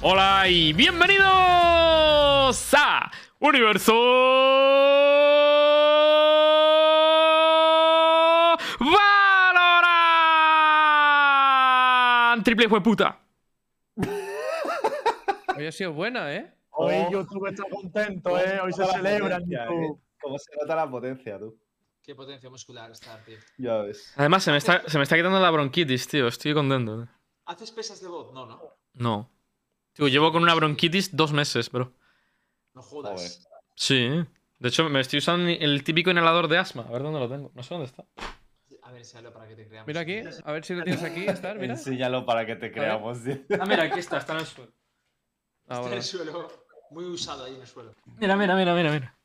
Hola y bienvenidos a Universo Valorant. Triple fue puta. Hoy ha sido buena, ¿eh? Hoy Oh. YouTube está contento, ¿eh? Hoy se Toda la celebra en potencia, YouTube. ¿eh? ¿Cómo se nota la potencia, tú? Qué potencia muscular está, tío. Ya ves. Además, se me, está, se me está quitando la bronquitis, tío. Estoy contento. tío. ¿Haces pesas de bot? No, no. No. Tío, llevo con una bronquitis dos meses, bro. No jodas. Sí. De hecho, me estoy usando el típico inhalador de asma. A ver dónde lo tengo. No sé dónde está. A ver, sale para que te creamos. Mira aquí, a ver si lo tienes aquí, estar, mira. Enséñalo para que te creamos, tío. Ah, mira, aquí está. Está en el suelo. Ah, Está en bueno. el suelo. Muy usado ahí en el suelo. Mira, mira, mira, mira, mira.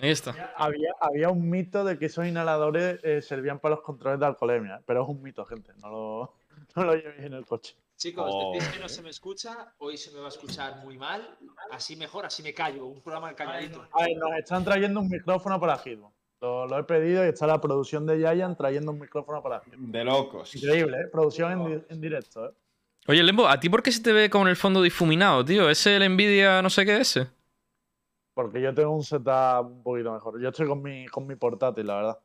Ahí está. Había, había un mito de que esos inhaladores eh, servían para los controles de alcoholemia, pero es un mito, gente. No lo, no lo llevéis en el coche. Chicos, Oh. decís que no se me escucha. Hoy se me va a escuchar muy mal. Así mejor, así me callo. Un programa calladito. A ver, nos están trayendo un micrófono para Hitman. Lo, lo he pedido y está la producción de Giant trayendo un micrófono para Hitman. De locos. Increíble, ¿eh? Producción en, di- en directo, ¿eh? Oye, Lembo, ¿a ti por qué se te ve con el fondo difuminado, tío? ¿Es el Nvidia no sé qué ese? Porque yo tengo un setup un poquito mejor. Yo estoy con mi, con mi portátil, la verdad.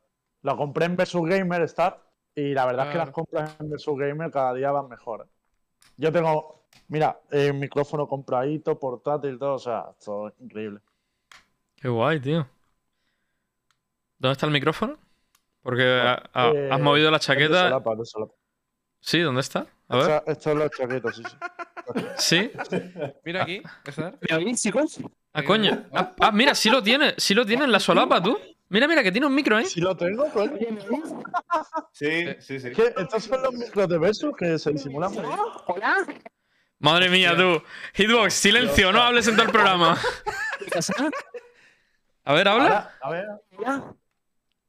Lo compré en Versus Gamer Star y la verdad es que las compras en Versus Gamer cada día van mejor. ¿eh? Yo tengo, mira, el micrófono compradito, portátil, todo, o sea, esto es increíble. Qué guay, tío. ¿Dónde está el micrófono? Porque ha- ha- Eh, has movido la Es de chaqueta. solapa, de solapa. Sí, ¿dónde está? A ver. Esta- Esto es la chaqueta, sí, sí. Sí. Mira aquí. ¿Me oís, chicos? Ah, coño. Ah, ah, mira, sí lo tiene. Sí lo tiene en la solapa, tú. Mira, mira, que tiene un micro, ¿eh? Si lo tengo, coño. Sí, sí, sí. ¿Qué? Estos son los micros de Versus que se disimulan bien. Madre mía, tú. Hitbox, silencio, no hables en todo el programa. A ver, habla. A ver,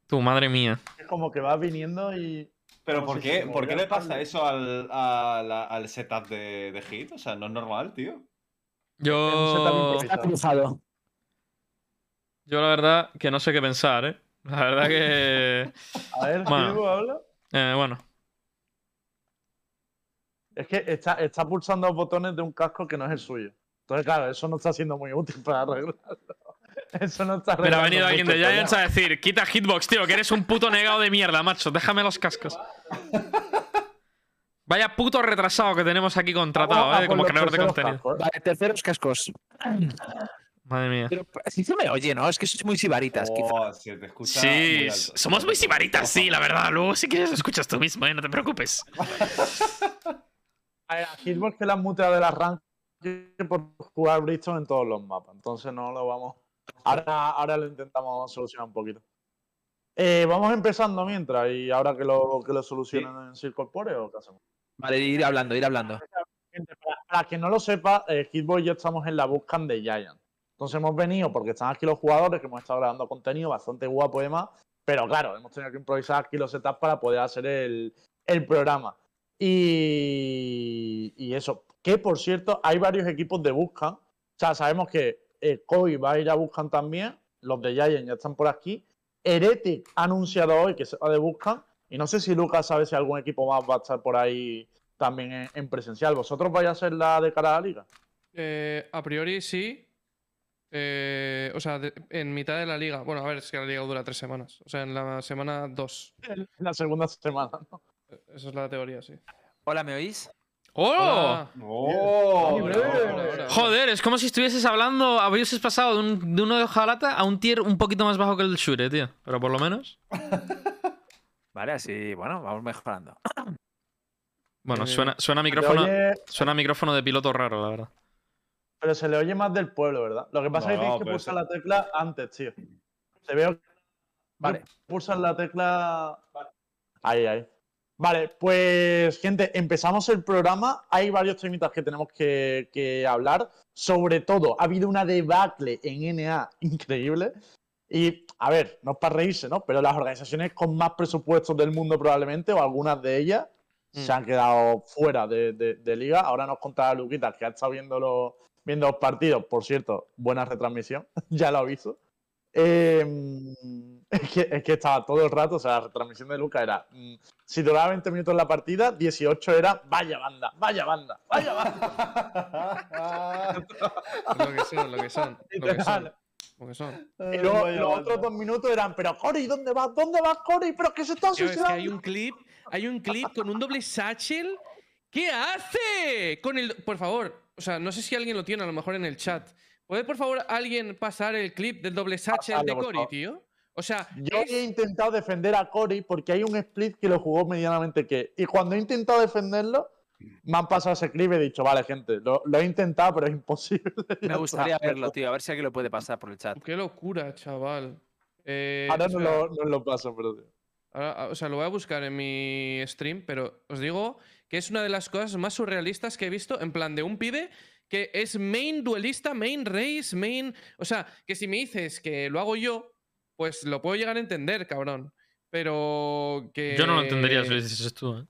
Tú, madre mía. es como que va viniendo y. Pero ¿por qué, ¿por qué le pasa eso al, a la- al setup de, de Hit? O sea, no es normal, tío. Yo. Está cruzado. Yo, la verdad, que no sé qué pensar, ¿eh? La verdad que. A ver, Bueno. Habla. eh, bueno. Es que está, está pulsando los botones de un casco que no es el suyo. Entonces, claro, eso no está siendo muy útil para arreglarlo. Eso no está Pero ha venido alguien de Giants a decir: quita Hitbox, tío, que eres un puto negado de mierda, macho. Déjame los cascos. Vaya puto retrasado que tenemos aquí contratado, Vamos ¿eh? Como creador de contenido. cascos, ¿eh? Vale, terceros cascos. Madre mía. Pero así se me oye, ¿no? Es que sois muy sibaritas. Oh, se te escucha Sí, muy alto. somos muy sibaritas, sí, la verdad. Luego, si quieres, lo escuchas tú mismo, ¿eh? No te preocupes. A ver, a Hitbox que la han muteado del arranque por jugar Bridgestone en todos los mapas. Entonces no lo vamos. Ahora, ahora lo intentamos solucionar un poquito. Eh, vamos empezando mientras y ahora que lo, que lo solucionen en Circorpore o qué hacemos. Vale, ir hablando, ir hablando. Para, para quien no lo sepa, eh, Hitbox y yo estamos en la búsqueda de Giant. Entonces hemos venido porque están aquí los jugadores que hemos estado grabando contenido bastante guapo y demás. Pero claro, hemos tenido que improvisar aquí los setups para poder hacer el, el programa. Y, y eso. Que por cierto, hay varios equipos de Buscan. O sea, sabemos que eh, Koi va a ir a Buscan también. Los de Giant ya están por aquí. Heretic ha anunciado hoy que se va de Buscan. Y no sé si Lucas sabe si algún equipo más va a estar por ahí también en, en presencial. ¿Vosotros vais a ser la de cara a la liga? Eh, a priori sí. Eh, o sea, de- en mitad de la liga. Bueno, a ver, es que la liga dura tres semanas. O sea, en la semana dos. En la segunda semana, ¿no? Eh, Esa es la teoría, sí. Hola, ¿me oís? ¡Oh! Hola. ¡Oh! Joder, es como si estuvieses hablando, habieses pasado de, un- de uno de hojalata a un tier un poquito más bajo que el Shure, tío. Pero por lo menos. Vale, así, bueno, vamos mejorando. Bueno, Eh, suena, suena micrófono, suena micrófono de piloto raro, la verdad. Pero se le oye más del pueblo, ¿verdad? Lo que pasa es que tienes que pulsar la tecla antes, tío. Te veo. Vale. Pulsas la tecla. Ahí, ahí. Vale, pues, gente, empezamos el programa. Hay varios temitas que tenemos que, que hablar. Sobre todo, ha habido una debacle en NA increíble. Y, a ver, no es para reírse, ¿no? Pero las organizaciones con más presupuestos del mundo, probablemente, o algunas de ellas, se han quedado fuera de, de- de liga. Ahora nos contará Luquita, que ha estado viendo los, viendo los partidos. Por cierto, buena retransmisión, ya lo aviso. Eh, Es que, es que estaba todo el rato, o sea, la retransmisión de Luca era. mm, si duraba 20 minutos la partida, 18 era vaya banda, vaya banda, vaya banda. Lo que son, lo que son. Lo que son. Lo que son. Y luego Vaya los banda. otros dos minutos eran, pero Cory, ¿dónde vas? ¿Dónde vas, Cory? ¿Pero qué se está Tío, es que suicidando? hay un clip, hay un clip con un doble satchel. ¿Qué hace? Con el. Por favor, o sea, no sé si alguien lo tiene a lo mejor en el chat. ¿Puede por favor alguien pasar el clip del doble satchel de Cory, tío? O sea, Yo es- he intentado defender a Cory porque hay un split que lo jugó medianamente que. Y cuando he intentado defenderlo, me han pasado ese clip y he dicho, vale, gente, lo, lo he intentado, pero es imposible. Me gustaría verlo, tío. A ver si alguien lo puede pasar por el chat. qué locura, chaval. Eh, Ahora no lo, no lo paso, pero. tío. Ahora, o sea, lo voy a buscar en mi stream, pero os digo que es una de las cosas más surrealistas que he visto, en plan de un pibe que es main duelista, main race, main... O sea, que si me dices que lo hago yo, pues lo puedo llegar a entender, cabrón. Pero que... Yo no lo entendería si lo dices tú, ¿eh?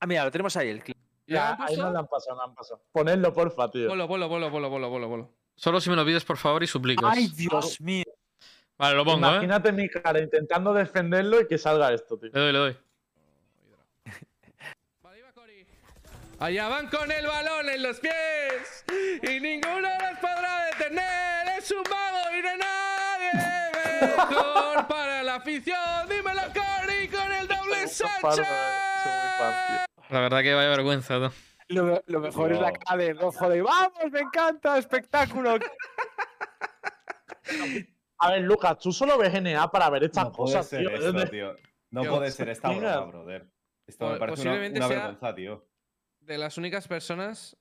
Ah, mira, lo tenemos ahí, el clip. ¿Ya ahí no lo han pasado, no lo han pasado. Ponedlo, porfa, tío. Bolo, bolo, bolo, bolo, bolo, bolo, bolo. Solo si me lo pides, por favor, y suplicas. ¡Ay, Dios mío! Vale, lo pongo, ¿eh? Imagínate mi cara intentando defenderlo y que salga esto, tío. Le doy, le doy. Vale, ahí va Cory. Allá van con el balón en los pies y ninguno los podrá detener. Es un mago y no hay nadie mejor para la afición. Dímelo, Cory, con el doble tío. La verdad que vaya vergüenza, tú. Lo, lo mejor es la cara de rojo de ¡Vamos, me encanta! ¡Espectáculo! A ver, Lucas, tú solo ves NA para ver estas No puede ser tío. esto, ¿De- tío. No puede ser esta broma, brother. Esto me parece una, una sea- vergüenza, tío. De las únicas personas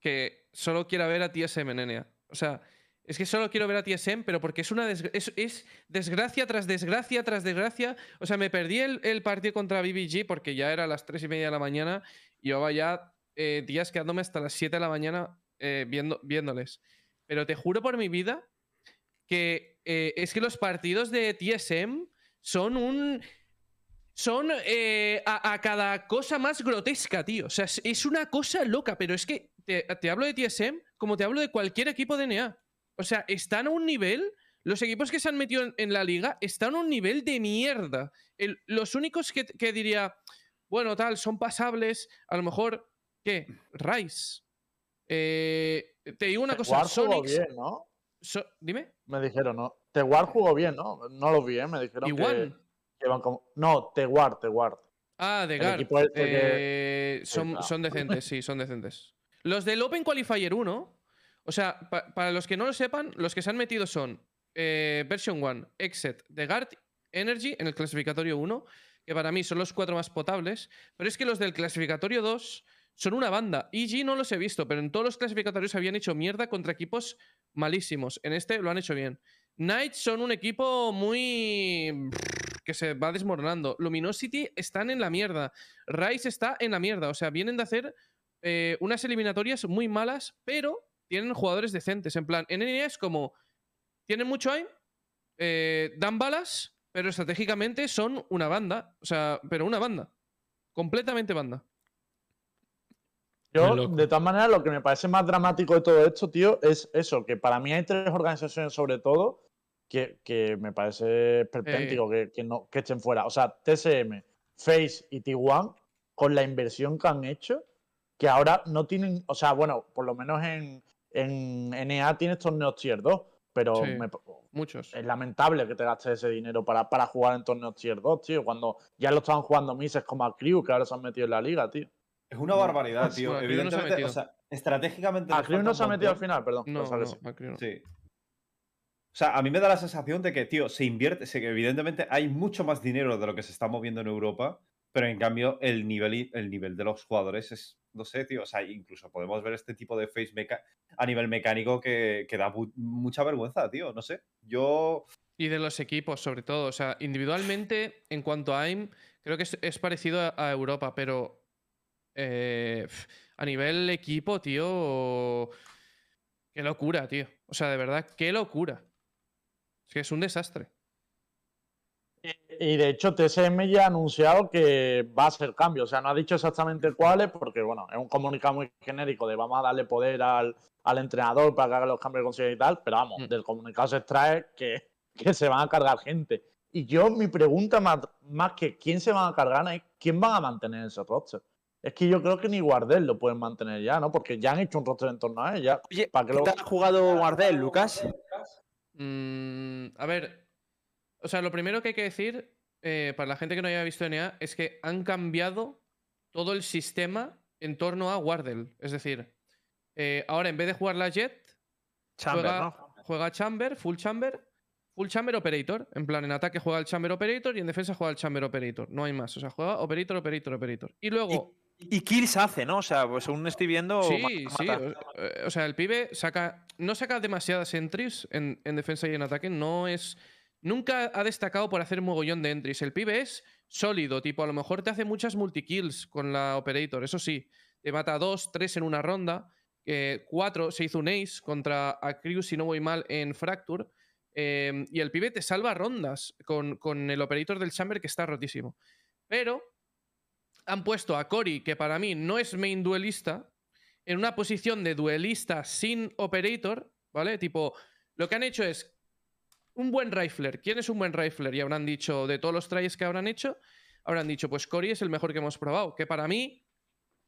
que solo quiera ver a TSM en NA. O sea, es que solo quiero ver a TSM, pero porque es una es desgracia tras desgracia tras desgracia. O sea, me perdí el, el partido contra BBG porque ya era las 3 y media de la mañana y llevaba ya eh, días quedándome hasta las 7 de la mañana eh, viendo, viéndoles. Pero te juro por mi vida que eh, es que los partidos de TSM son un. Son eh, a, a cada cosa más grotesca, tío. O sea, es, es una cosa loca, pero es que te, te hablo de TSM como te hablo de cualquier equipo de NA. O sea, están a un nivel. Los equipos que se han metido en, en la liga están a un nivel de mierda. El- los únicos que, que diría, bueno, tal, son pasables, a lo mejor, ¿qué? Rice. Eh, te digo una cosa, Sonics- bien, ¿no? So- dime. Me dijeron, ¿no? Teguar jugó bien, ¿no? No lo vi, ¿eh? Me dijeron ¿Y que, One? que van como... No, Teguar, Teguar. Ah, de Gar. este que- Eh, son, claro. son decentes, sí, son decentes. Los del Open Qualifier 1, o sea, pa- para los que no lo sepan, los que se han metido son eh, Version 1, Exit, The Guard, Energy en el clasificatorio 1, que para mí son los cuatro más potables, pero es que los del clasificatorio 2 son una banda. EG no los he visto, pero en todos los clasificatorios habían hecho mierda contra equipos malísimos. En este lo han hecho bien. Knights son un equipo muy que se va desmoronando. Luminosity están en la mierda. Rise está en la mierda. O sea, vienen de hacer eh, unas eliminatorias muy malas, pero tienen jugadores decentes. En plan, en NA es como. Tienen mucho aim, eh, dan balas, pero estratégicamente son una banda. O sea, pero una banda. Completamente banda. Yo, de todas maneras, lo que me parece más dramático de todo esto, tío, es eso, que para mí hay tres organizaciones sobre todo que, que me parece esperpéntico que, que no, que estén fuera. O sea, TSM, Face y T1, con la inversión que han hecho, que ahora no tienen, o sea, bueno, por lo menos en, en NA tienes torneos tier 2, pero Sí. me- Muchos. es lamentable que te gastes ese dinero para, para jugar en torneos tier 2, tío, cuando ya lo estaban jugando mises como a Crew, que ahora se han metido en la liga, tío. Es una barbaridad, tío. Bueno, Crew no se ha Evidentemente, metido. o sea, estratégicamente. Nos Crew no se ha metido al final, perdón. No, que no, sí. O sea, a mí me da la sensación de que, tío, se invierte, se- evidentemente hay mucho más dinero de lo que se está moviendo en Europa, pero en cambio el nivel, el nivel de los jugadores es, no sé, tío, o sea, incluso podemos ver este tipo de face meca- a nivel mecánico que, que da mu- mucha vergüenza, tío, no sé. Yo, Y de los equipos, sobre todo. O sea, individualmente, en cuanto a AIM, creo que es, parecido a, Europa, pero eh, a nivel equipo, tío. Qué locura, tío. O sea, de verdad, qué locura. Es que es un desastre. Y de hecho, TSM ya ha anunciado que va a hacer cambios. O sea, no ha dicho exactamente cuáles, porque bueno, es un comunicado muy genérico de vamos a darle poder al, al entrenador para que haga los cambios de conciencia y tal. Pero vamos, Mm. del comunicado se extrae que, que se van a cargar gente. Y yo, mi pregunta más, más que quién se van a cargar es quién van a mantener ese roster. Es que yo creo que ni Guardel lo pueden mantener ya, ¿no? Porque ya han hecho un roster en torno a él. Ya. Oye, ¿Para qué ¿qué lo- tal ha jugado Guardel, Lucas? Mm, a ver, o sea, lo primero que hay que decir, eh, para la gente que no haya visto NA, es que han cambiado todo el sistema en torno a Wardell. Es decir, eh, ahora en vez de jugar la Jet, Chamber, juega, ¿no? juega Chamber, Full Chamber, Full Chamber Operator. En plan, en ataque juega el Chamber Operator y en defensa juega el Chamber Operator. No hay más. O sea, juega Operator, Operator, Operator. Y luego, Y kills hace, ¿no? O sea, pues según estoy viendo. Sí, sí. O, eh, o sea, el pibe saca. No saca demasiadas entries en, en defensa y en ataque. No es. Nunca ha destacado por hacer mogollón de entries. El pibe es sólido, tipo, a lo mejor te hace muchas multikills con la Operator. Eso sí, te mata dos, tres en una ronda. eh, cuatro, se hizo un ace contra a Crew, si no voy mal, en Fracture. eh, y el pibe te salva rondas con, con el Operator del Chamber que está rotísimo. Pero han puesto a Cory, que para mí no es main duelista, en una posición de duelista sin operator, ¿vale? Tipo, lo que han hecho es un buen rifler. ¿Quién es un buen rifler? Y habrán dicho, de todos los tries que habrán hecho, habrán dicho, pues Cory es el mejor que hemos probado. Que para mí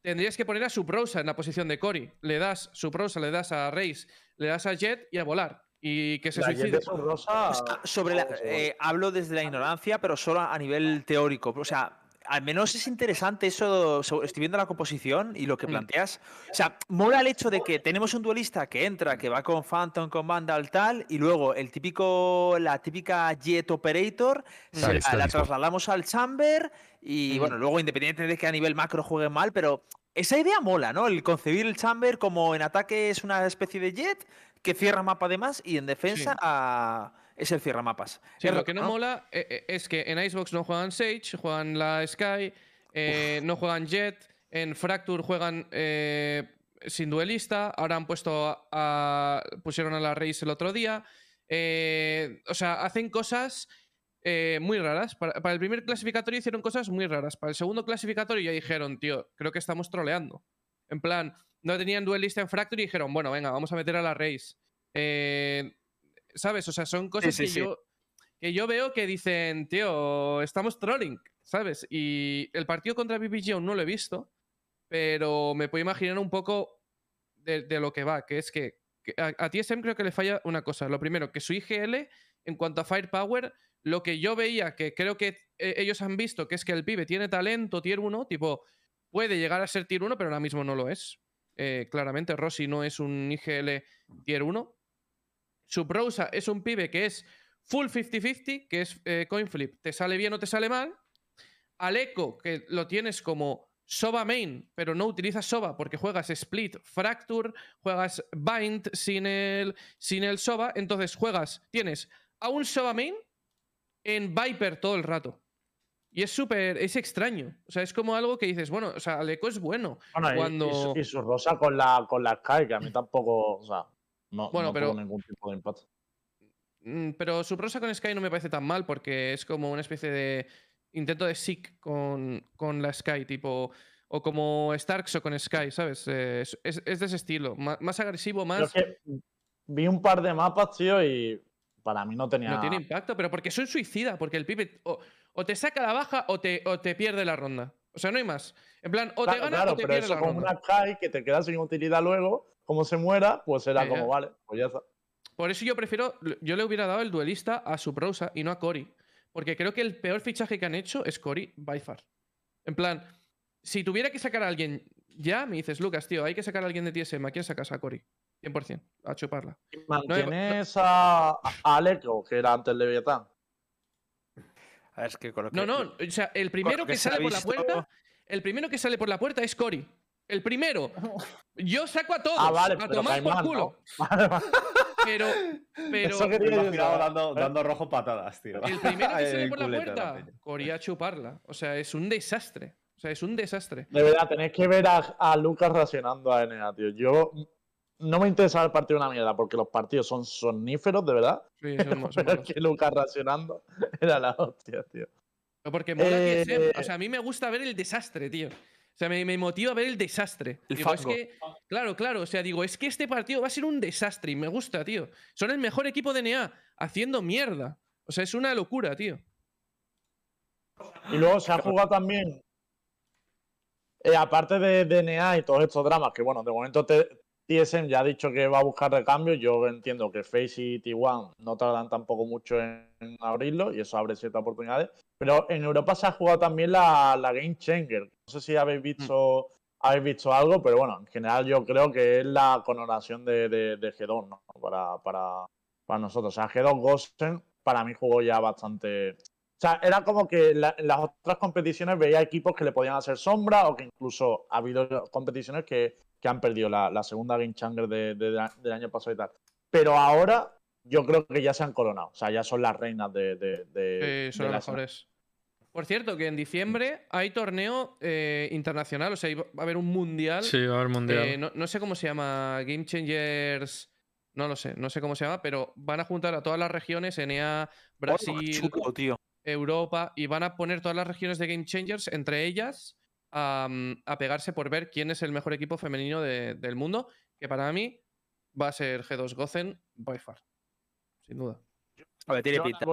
tendrías que poner a su prosa en la posición de Cory. Le das su prosa, le das a Reis, le das a Jet y a volar. Y que se La suicide. Rosa. O sea, sobre la- eh, hablo desde la ignorancia, pero solo a nivel teórico. O sea, al menos es interesante eso. so- Estoy viendo la composición y lo que Mm. planteas. O sea, mola el hecho de que tenemos un duelista que entra, que va con Phantom, con Vandal, tal, y luego el típico, la típica Jet Operator, Vale, la, trasladamos al Chamber y Mm. bueno, luego independiente de que a nivel macro juegue mal, pero esa idea mola, ¿no? El concebir el Chamber como en ataque es una especie de Jet que cierra mapa además y en defensa ah, es el cierra mapas. Sí, Es lo que no, mola eh, eh, es que en Icebox no juegan Sage, juegan la Sky, eh, no juegan Jet, en Fracture juegan eh, sin duelista, ahora han puesto a, a- pusieron a la Reis el otro día. eh, o sea, hacen cosas eh, muy raras. Para, para el primer clasificatorio hicieron cosas muy raras. Para el segundo clasificatorio ya dijeron, tío, creo que estamos troleando. En plan, no tenían duelista en Fracture y dijeron, bueno, venga, vamos a meter a la Reis. Eh, ¿Sabes? O sea, son cosas sí, que yo que yo veo que dicen, tío, estamos trolling, ¿sabes? Y el partido contra BBG aún no lo he visto, pero me puedo imaginar un poco de, de lo que va, que es que, que a, a TSM creo que le falla una cosa. Lo primero, que su IGL, en cuanto a Firepower, lo que yo veía, que creo que eh, ellos han visto, que es que el pibe tiene talento tier 1, tipo, puede llegar a ser tier 1, pero ahora mismo no lo es. Eh, claramente, Rossi no es un IGL tier 1. Su Prosa es un pibe que es full 50-50, que es eh, coin flip. Te sale bien o te sale mal. Aleco, que lo tienes como Soba main, pero no utilizas Soba porque juegas Split, Fracture, juegas Bind sin el, sin el Soba. Entonces juegas, tienes a un Soba main en Viper todo el rato. Y es súper, es extraño. O sea, es como algo que dices, bueno, o sea, Aleco es bueno. Bueno, y- y, cuando- su, y su rosa con la, con la Sky, que a mí tampoco, o sea, no, Bueno, no pero- tuvo ningún tipo de impacto. Mm, Pero su prosa con Sky no me parece tan mal porque es como una especie de intento de Sick con, con la Sky, tipo. O como Starks con Sky, ¿sabes? Eh, es, es- es de ese estilo. Más, agresivo, más. que vi un par de mapas, tío, y para mí no tenía. No tiene impacto, pero porque soy suicida, porque el pibe o, o te saca la baja o te, o te pierde la ronda. O sea, no hay más. En plan, o te gana claro, o te pero pierde eso la con ronda. una Sky que te queda sin utilidad luego, como se muera, pues era Ya, como, ya. vale, pues ya está. Por eso yo prefiero. Yo le hubiera dado el duelista a su prosa y no a Cory. Porque creo que el peor fichaje que han hecho es Cory by far. En plan, si tuviera que sacar a alguien ya, me dices, Lucas, tío, hay que sacar a alguien de TSM. ¿A quién sacas a Cory? 100%, a chuparla. Mantienes a, a Aleco, que era antes Leviatán. A ver, es que con lo No, que- no, o sea, el primero que, que sale por la puerta. El primero que sale por la puerta es Cory. El primero. Yo saco a todos. Ah, vale, a pero tomar por culo. ¿no? Vale, vale. Pero. Pero. Eso imaginado saber. dando, dando rojo patadas, tío. El primero que sale por la puerta. Cory a chuparla. O sea, es un desastre. O sea, es un desastre. De verdad, tenéis que ver a, a Lucas racionando a NA, tío. Yo no me interesa el partido una mierda, porque los partidos son soníferos, de verdad. Sí, son- son Pero es malos. que Lucas racionando era la hostia, tío. Pero Porque mola Eh, TSM. O sea, a mí me gusta ver el desastre, tío. O sea, me, me motiva ver el desastre. El digo, es fango. que, claro, claro. O sea, digo, es que este partido va a ser un desastre y me gusta, tío. Son el mejor equipo de NA haciendo mierda. O sea, es una locura, tío. Y luego se ha jugado también, eh, aparte de DNA y todos estos dramas, que bueno, de momento te- TSM ya ha dicho que va a buscar recambios. Yo entiendo que Face y T1 no tardan tampoco mucho en, en abrirlo y eso abre ciertas oportunidades. Pero en Europa se ha jugado también la, la Game Changer. No sé si habéis visto, habéis visto algo, pero bueno, en general yo creo que es la coronación de, de- de G2 ¿no? para, para, para nosotros. O sea, G2 Gosen para mí jugó ya bastante. O sea, era como que la- en las otras competiciones veía equipos que le podían hacer sombra o que incluso ha habido competiciones que, que han perdido la, la segunda Game Changer de- de- del año pasado y tal. Pero ahora yo creo que ya se han coronado. O sea, ya son las reinas de, de, de- Sí, son de los la mejores. Por cierto, que en diciembre hay torneo eh, internacional, o sea, va a haber un mundial. Sí, va a haber mundial. Eh, no, no sé cómo se llama, Game Changers. No lo sé, no sé cómo se llama, pero van a juntar a todas las regiones, NEA, Brasil, Oh, chulo, tío. Europa, y van a poner todas las regiones de Game Changers, entre ellas, a, a pegarse por ver quién es el mejor equipo femenino de- del mundo, que para mí va a ser G2 Gozen by far. Sin duda. A ver, tiene Yo, pinta.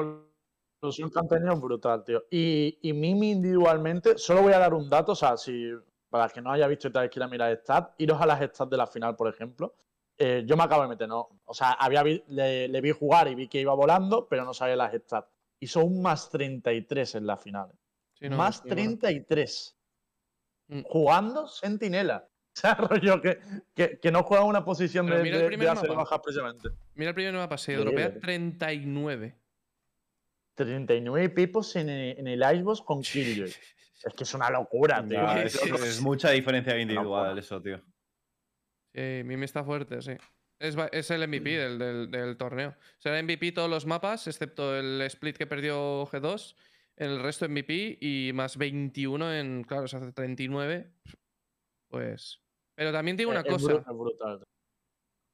Evolución que han tenido es brutal, tío. Y, y Mimi individualmente, solo voy a dar un dato, o sea, si para el que no haya visto y tal vez quiera mirar stats, iros a las stats de la final, por ejemplo. Eh, yo me acabo de meter, ¿no? O sea, había vi- le, le vi jugar y vi que iba volando, pero no sabía las stats. Hizo un más 33 en la final. Sí, no, más bueno. 33. Mm. Jugando sentinela. O sea, rollo que, que, que no juega una posición Pero de, mira el de, de hacer mapa. bajas precisamente. Mira el primer mapa, se europea tío. 39. 39 pipos en el, en el Icebox con Killjoy. Es que es una locura, tío. Es, mucha diferencia individual eso, tío. Sí, Mimi está fuerte, sí. Es, es el MVP del, del- del torneo. Será MVP todos los mapas, excepto el split que perdió G2. El resto MVP y más 21 en. Claro, se hace 39. Pues. Pero también digo una Es- es cosa. brutal.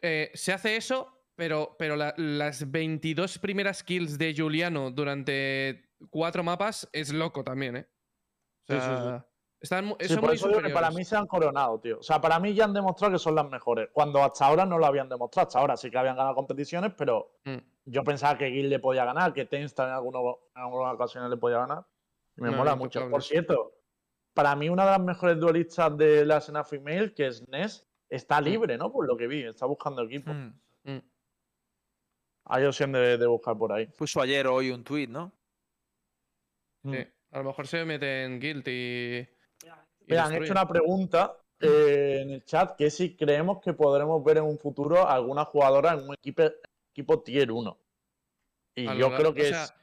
eh, se hace eso, pero, pero la- las 22 primeras kills de Juliano durante cuatro mapas es loco también, ¿eh? O Sí, sí, sí. Están, son por muy eso digo que para mí se han coronado, tío. O sea, para mí ya han demostrado que son las mejores. Cuando hasta ahora no lo habían demostrado. Hasta ahora sí que habían ganado competiciones, pero Mm. Yo pensaba que Gil le podía ganar, que Tenstar en, alguno- en algunas ocasiones le podía ganar. Y me No, mola mucho. Por cierto, para mí una de las mejores duelistas de la escena female, que es Ness, está Mm. libre, ¿no? Por lo que vi, está buscando equipo. Hmm. Mm. Hay opción de, de buscar por ahí. Puso ayer o hoy un tuit, ¿no? Sí. A lo mejor se mete en Guild y. Mira, han hecho una pregunta eh, en el chat que si creemos que podremos ver en un futuro alguna jugadora en un equipo, equipo tier 1. Y yo creo o que sea, es.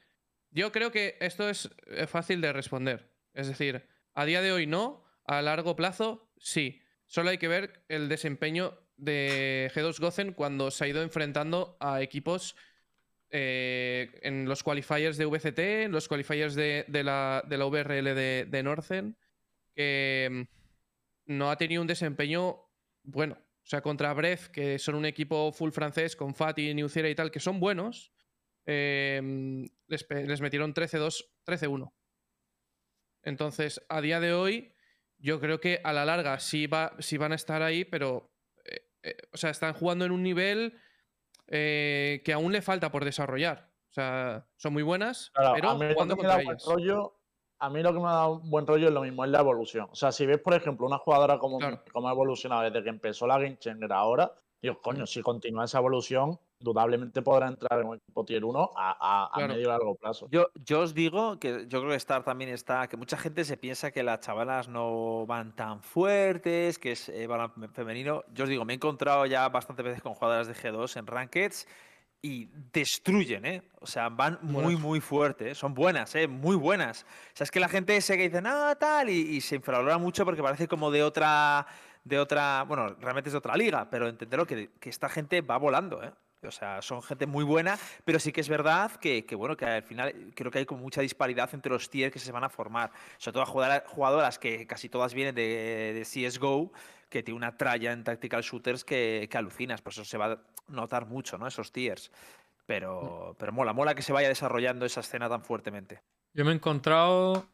Yo creo que esto es eh, fácil de responder. Es decir, a día de hoy no, a largo plazo sí. Solo hay que ver el desempeño de G2 Gozen cuando se ha ido enfrentando a equipos eh, en los qualifiers de VCT, en los qualifiers de, de la, de la VRL de, de Northern, que mm, no ha tenido un desempeño bueno. O sea, contra Bref, que son un equipo full francés con Fati, Niuciera y tal, que son buenos, eh, les, les metieron 13-2, 13-1. Entonces, a día de hoy, yo creo que a la larga sí, va, sí van a estar ahí, pero. eh, eh, o sea, están jugando en un nivel eh, que aún le falta por desarrollar. O sea, son muy buenas, Claro, pero jugando contra ellas. rollo. A mí lo que me ha dado un buen rollo es lo mismo, es la evolución. O sea, si ves, por ejemplo, una jugadora como, Claro. como ha evolucionado desde que empezó la Game Changer ahora, digo, coño, si continúa esa evolución, indudablemente podrá entrar en un equipo tier 1 a, a- a Claro. medio y largo plazo. Yo, yo os digo que yo creo que Star también está, que mucha gente se piensa que las chavalas no van tan fuertes, que es eh, balón femenino. Yo os digo, me he encontrado ya bastantes veces con jugadoras de G2 en Rankeds y destruyen, ¿eh? O sea, van muy, muy fuertes. Son buenas, ¿eh? Muy buenas. O sea, es que la gente se que dice, no, tal, y, y se infravalora mucho porque parece como de otra, de otra, bueno, realmente es de otra liga, pero entenderlo que, que esta gente va volando, ¿eh? O sea, son gente muy buena, pero sí que es verdad que, que, bueno, que al final creo que hay como mucha disparidad entre los tiers que se van a formar. Sobre todo jugadora- jugadoras que casi todas vienen de, de CSGO, que tiene una tralla en tactical shooters que, que alucinas. Por eso se va a notar mucho, ¿no? Esos tiers. Pero, pero mola, mola que se vaya desarrollando esa escena tan fuertemente. Yo me he encontrado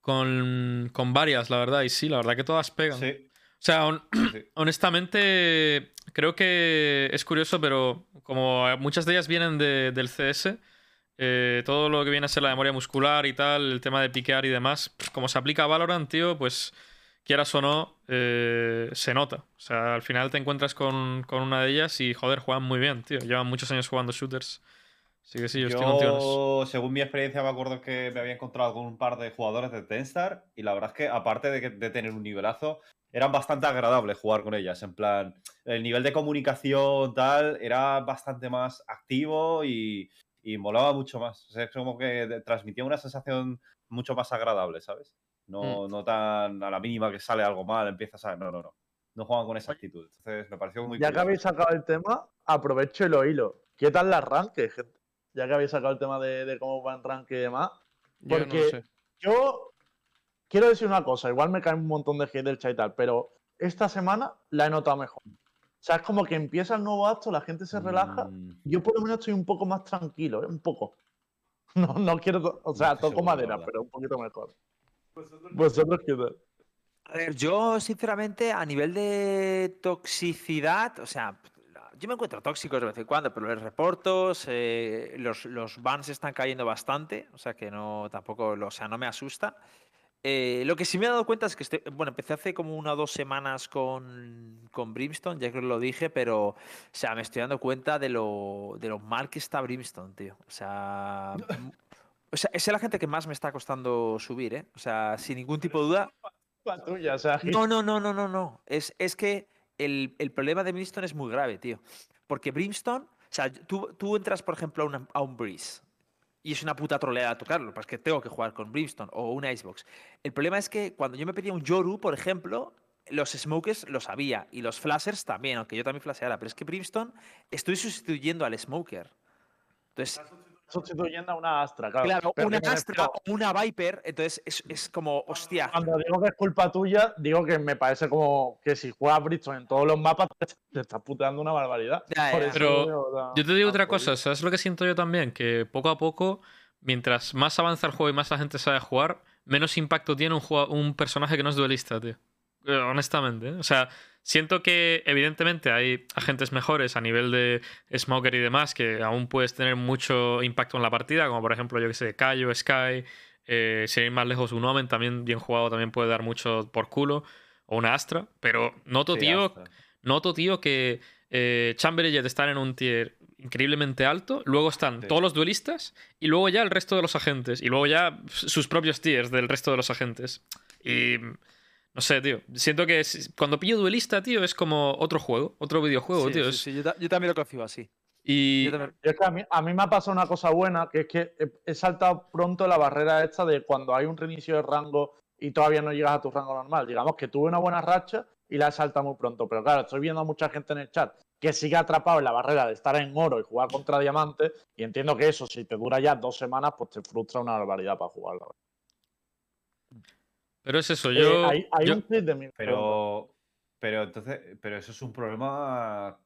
con, con varias, la verdad, y sí, la verdad que todas pegan. Sí, O sea, sí, honestamente, creo que es curioso, pero como muchas de ellas vienen de- del CS, eh, todo lo que viene a ser la memoria muscular y tal, el tema de piquear y demás, como se aplica a Valorant, tío, pues quieras o no, eh, se nota. O sea, al final te encuentras con, con una de ellas y, joder, juegan muy bien, tío. Llevan muchos años jugando shooters. Así que sí, yo, estoy contigo. Yo, según mi experiencia, me acuerdo que me había encontrado con un par de jugadores de Tenstar y la verdad es que, aparte de, tener un nivelazo, eran bastante agradables jugar con ellas. En plan, el nivel de comunicación tal era bastante más activo y, y molaba mucho más. O sea, es como que transmitía una sensación mucho más agradable, ¿sabes? No, no tan a la mínima que sale algo mal, empiezas a... No, no, no. No juegan con esa actitud. Entonces me pareció muy Ya que curioso. habéis sacado el tema, aprovecho y lo hilo. ¿Qué tal las ranques, gente? Ya que habéis sacado el tema de, de cómo van rank y demás. Yo Porque- no lo sé. Yo quiero decir una cosa, igual me cae un montón de hate del chat y tal, pero esta semana la he notado mejor. O sea, es como que empieza el nuevo acto, la gente se relaja. Mm, Yo por lo menos estoy un poco más tranquilo, ¿eh? un poco. No, no quiero, o sea, No toco madera, pero un poquito mejor. ¿Vosotros qué tal? A ver, yo sinceramente a nivel de toxicidad, o sea, yo me encuentro tóxico de vez en cuando, pero los reportos, eh, los, los bans están cayendo bastante, o sea que no, tampoco, lo- o sea, no me asusta. Eh, lo que sí me he dado cuenta es que, estoy- bueno, empecé hace como una o dos semanas con, con Brimstone, ya creo que lo dije, pero, o sea, me estoy dando cuenta de lo, de lo mal que está Brimstone, tío. O sea, o sea, es la gente que más me está costando subir, ¿eh? O sea, sin ningún tipo de duda, tuya, no, no, no, no, no, no. Es, es que el, el problema de Brimstone es muy grave, tío. Porque Brimstone, o sea, tú, tú entras, por ejemplo, a, una- a un Breeze y es una puta troleada tocarlo, pues que tengo que jugar con Brimstone o un Icebox. El problema es que cuando yo me pedía un Yoru, por ejemplo, los smokers lo sabía y los flashers también, aunque yo también flasheara, pero es que Brimstone estoy sustituyendo al smoker. Entonces, sustituyendo a una Astra, claro. claro, Pero una Astra o una Viper, entonces es, es como, hostia. Cuando digo que es culpa tuya, digo que me parece como que si juegas Bridgestone en todos los mapas, te, te estás puteando una barbaridad. Ya, ya. Pero Yo te digo otra cosa. ¿sabes lo que siento yo también? Que poco a poco, mientras más avanza el juego y más la gente sabe jugar, menos impacto tiene un, un personaje que no es duelista, tío. Eh, honestamente. ¿eh? O sea, siento que evidentemente hay agentes mejores a nivel de Smoker y demás que aún puedes tener mucho impacto en la partida, como por ejemplo, yo que sé, Kaio, Sky, eh, si ir más lejos, un Omen también bien jugado también puede dar mucho por culo, o una Astra, pero noto, sí, tío, Astra. Noto, tío, que eh, Chamber y Jet están en un tier increíblemente alto. Luego están Sí. todos los duelistas. Y luego ya el resto de los agentes. Y luego ya sus propios tiers del resto de los agentes. Y. No sé, tío. Siento que cuando pillo duelista, tío, es como otro juego, otro videojuego, Sí, tío. sí, es- sí, yo, ta- yo también lo concibo así. Y. Yo también- Y es que a mí, a mí me ha pasado una cosa buena, que es que he, he saltado pronto la barrera esta de cuando hay un reinicio de rango y todavía no llegas a tu rango normal. Digamos que tuve una buena racha y la he saltado muy pronto. Pero claro, estoy viendo a mucha gente en el chat que sigue atrapado en la barrera de estar en oro y jugar contra diamantes. Y entiendo que eso, si te dura ya dos semanas, pues te frustra una barbaridad para jugar. Pero es eso, Eh, yo. hay hay yo- un tweet de mi Pero, pero entonces, pero eso es un problema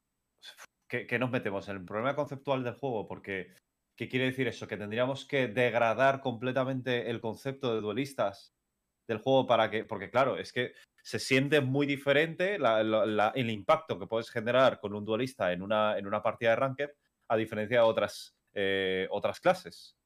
que, que nos metemos en el problema conceptual del juego, porque ¿qué quiere decir eso? Que tendríamos que degradar completamente el concepto de duelistas del juego para que, porque claro, es que se siente muy diferente la- la- la- el impacto que puedes generar con un duelista en una, en una partida de ranked a diferencia de otras, eh, otras clases.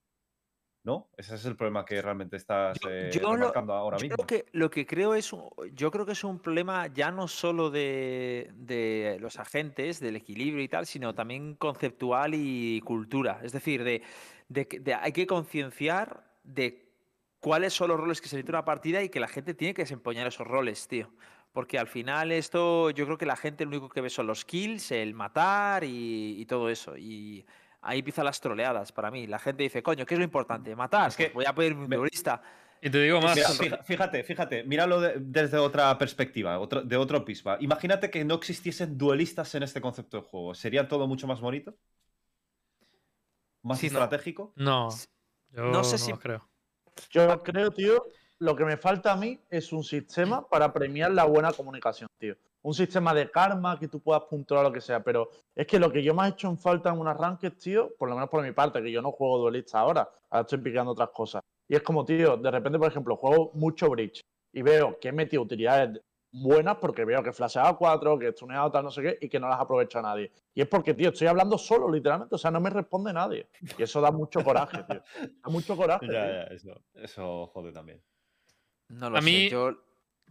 ¿No? Ese es el problema que realmente estás eh, yo lo- ahora Yo mismo. creo que lo que creo es, yo creo que es un problema ya no solo de, de los agentes, del equilibrio y tal, sino también conceptual y cultura. Es decir, de, de de- hay que concienciar de cuáles son los roles que se necesita una partida y que la gente tiene que desempeñar esos roles, tío. Porque al final esto, yo creo que la gente lo único que ve son los kills, el matar y, y todo eso. Y ahí empiezan las troleadas para mí. La gente dice, coño, ¿qué es lo importante? Matar. Es que Pues voy a pedir un duelista. Y te digo más. Mira, fíjate, fíjate, míralo de- desde otra perspectiva, otro- de otro prisma. Imagínate que no existiesen duelistas en este concepto de juego. ¿Sería todo mucho más bonito? ¿Más Sí, estratégico? No. Yo no sé no si- creo. Yo creo, tío, lo que me falta a mí es un sistema para premiar la buena comunicación, tío. Un sistema de karma que tú puedas puntuar lo que sea, pero es que lo que yo me he hecho en falta en un arranque, tío, por lo menos por mi parte, que yo no juego duelista ahora, ahora estoy picando otras cosas. Y es como, tío, de repente, por ejemplo, juego mucho bridge y veo que he metido utilidades buenas porque veo que flasheaba 4, que stuneado tal, no sé qué, y que no las aprovecha nadie. Y es porque, tío, estoy hablando solo, literalmente, o sea, no me responde nadie. Y eso da mucho coraje, tío. Da mucho coraje. Ya, tío. ya, eso, eso jode también. No lo A sé. mí- Yo,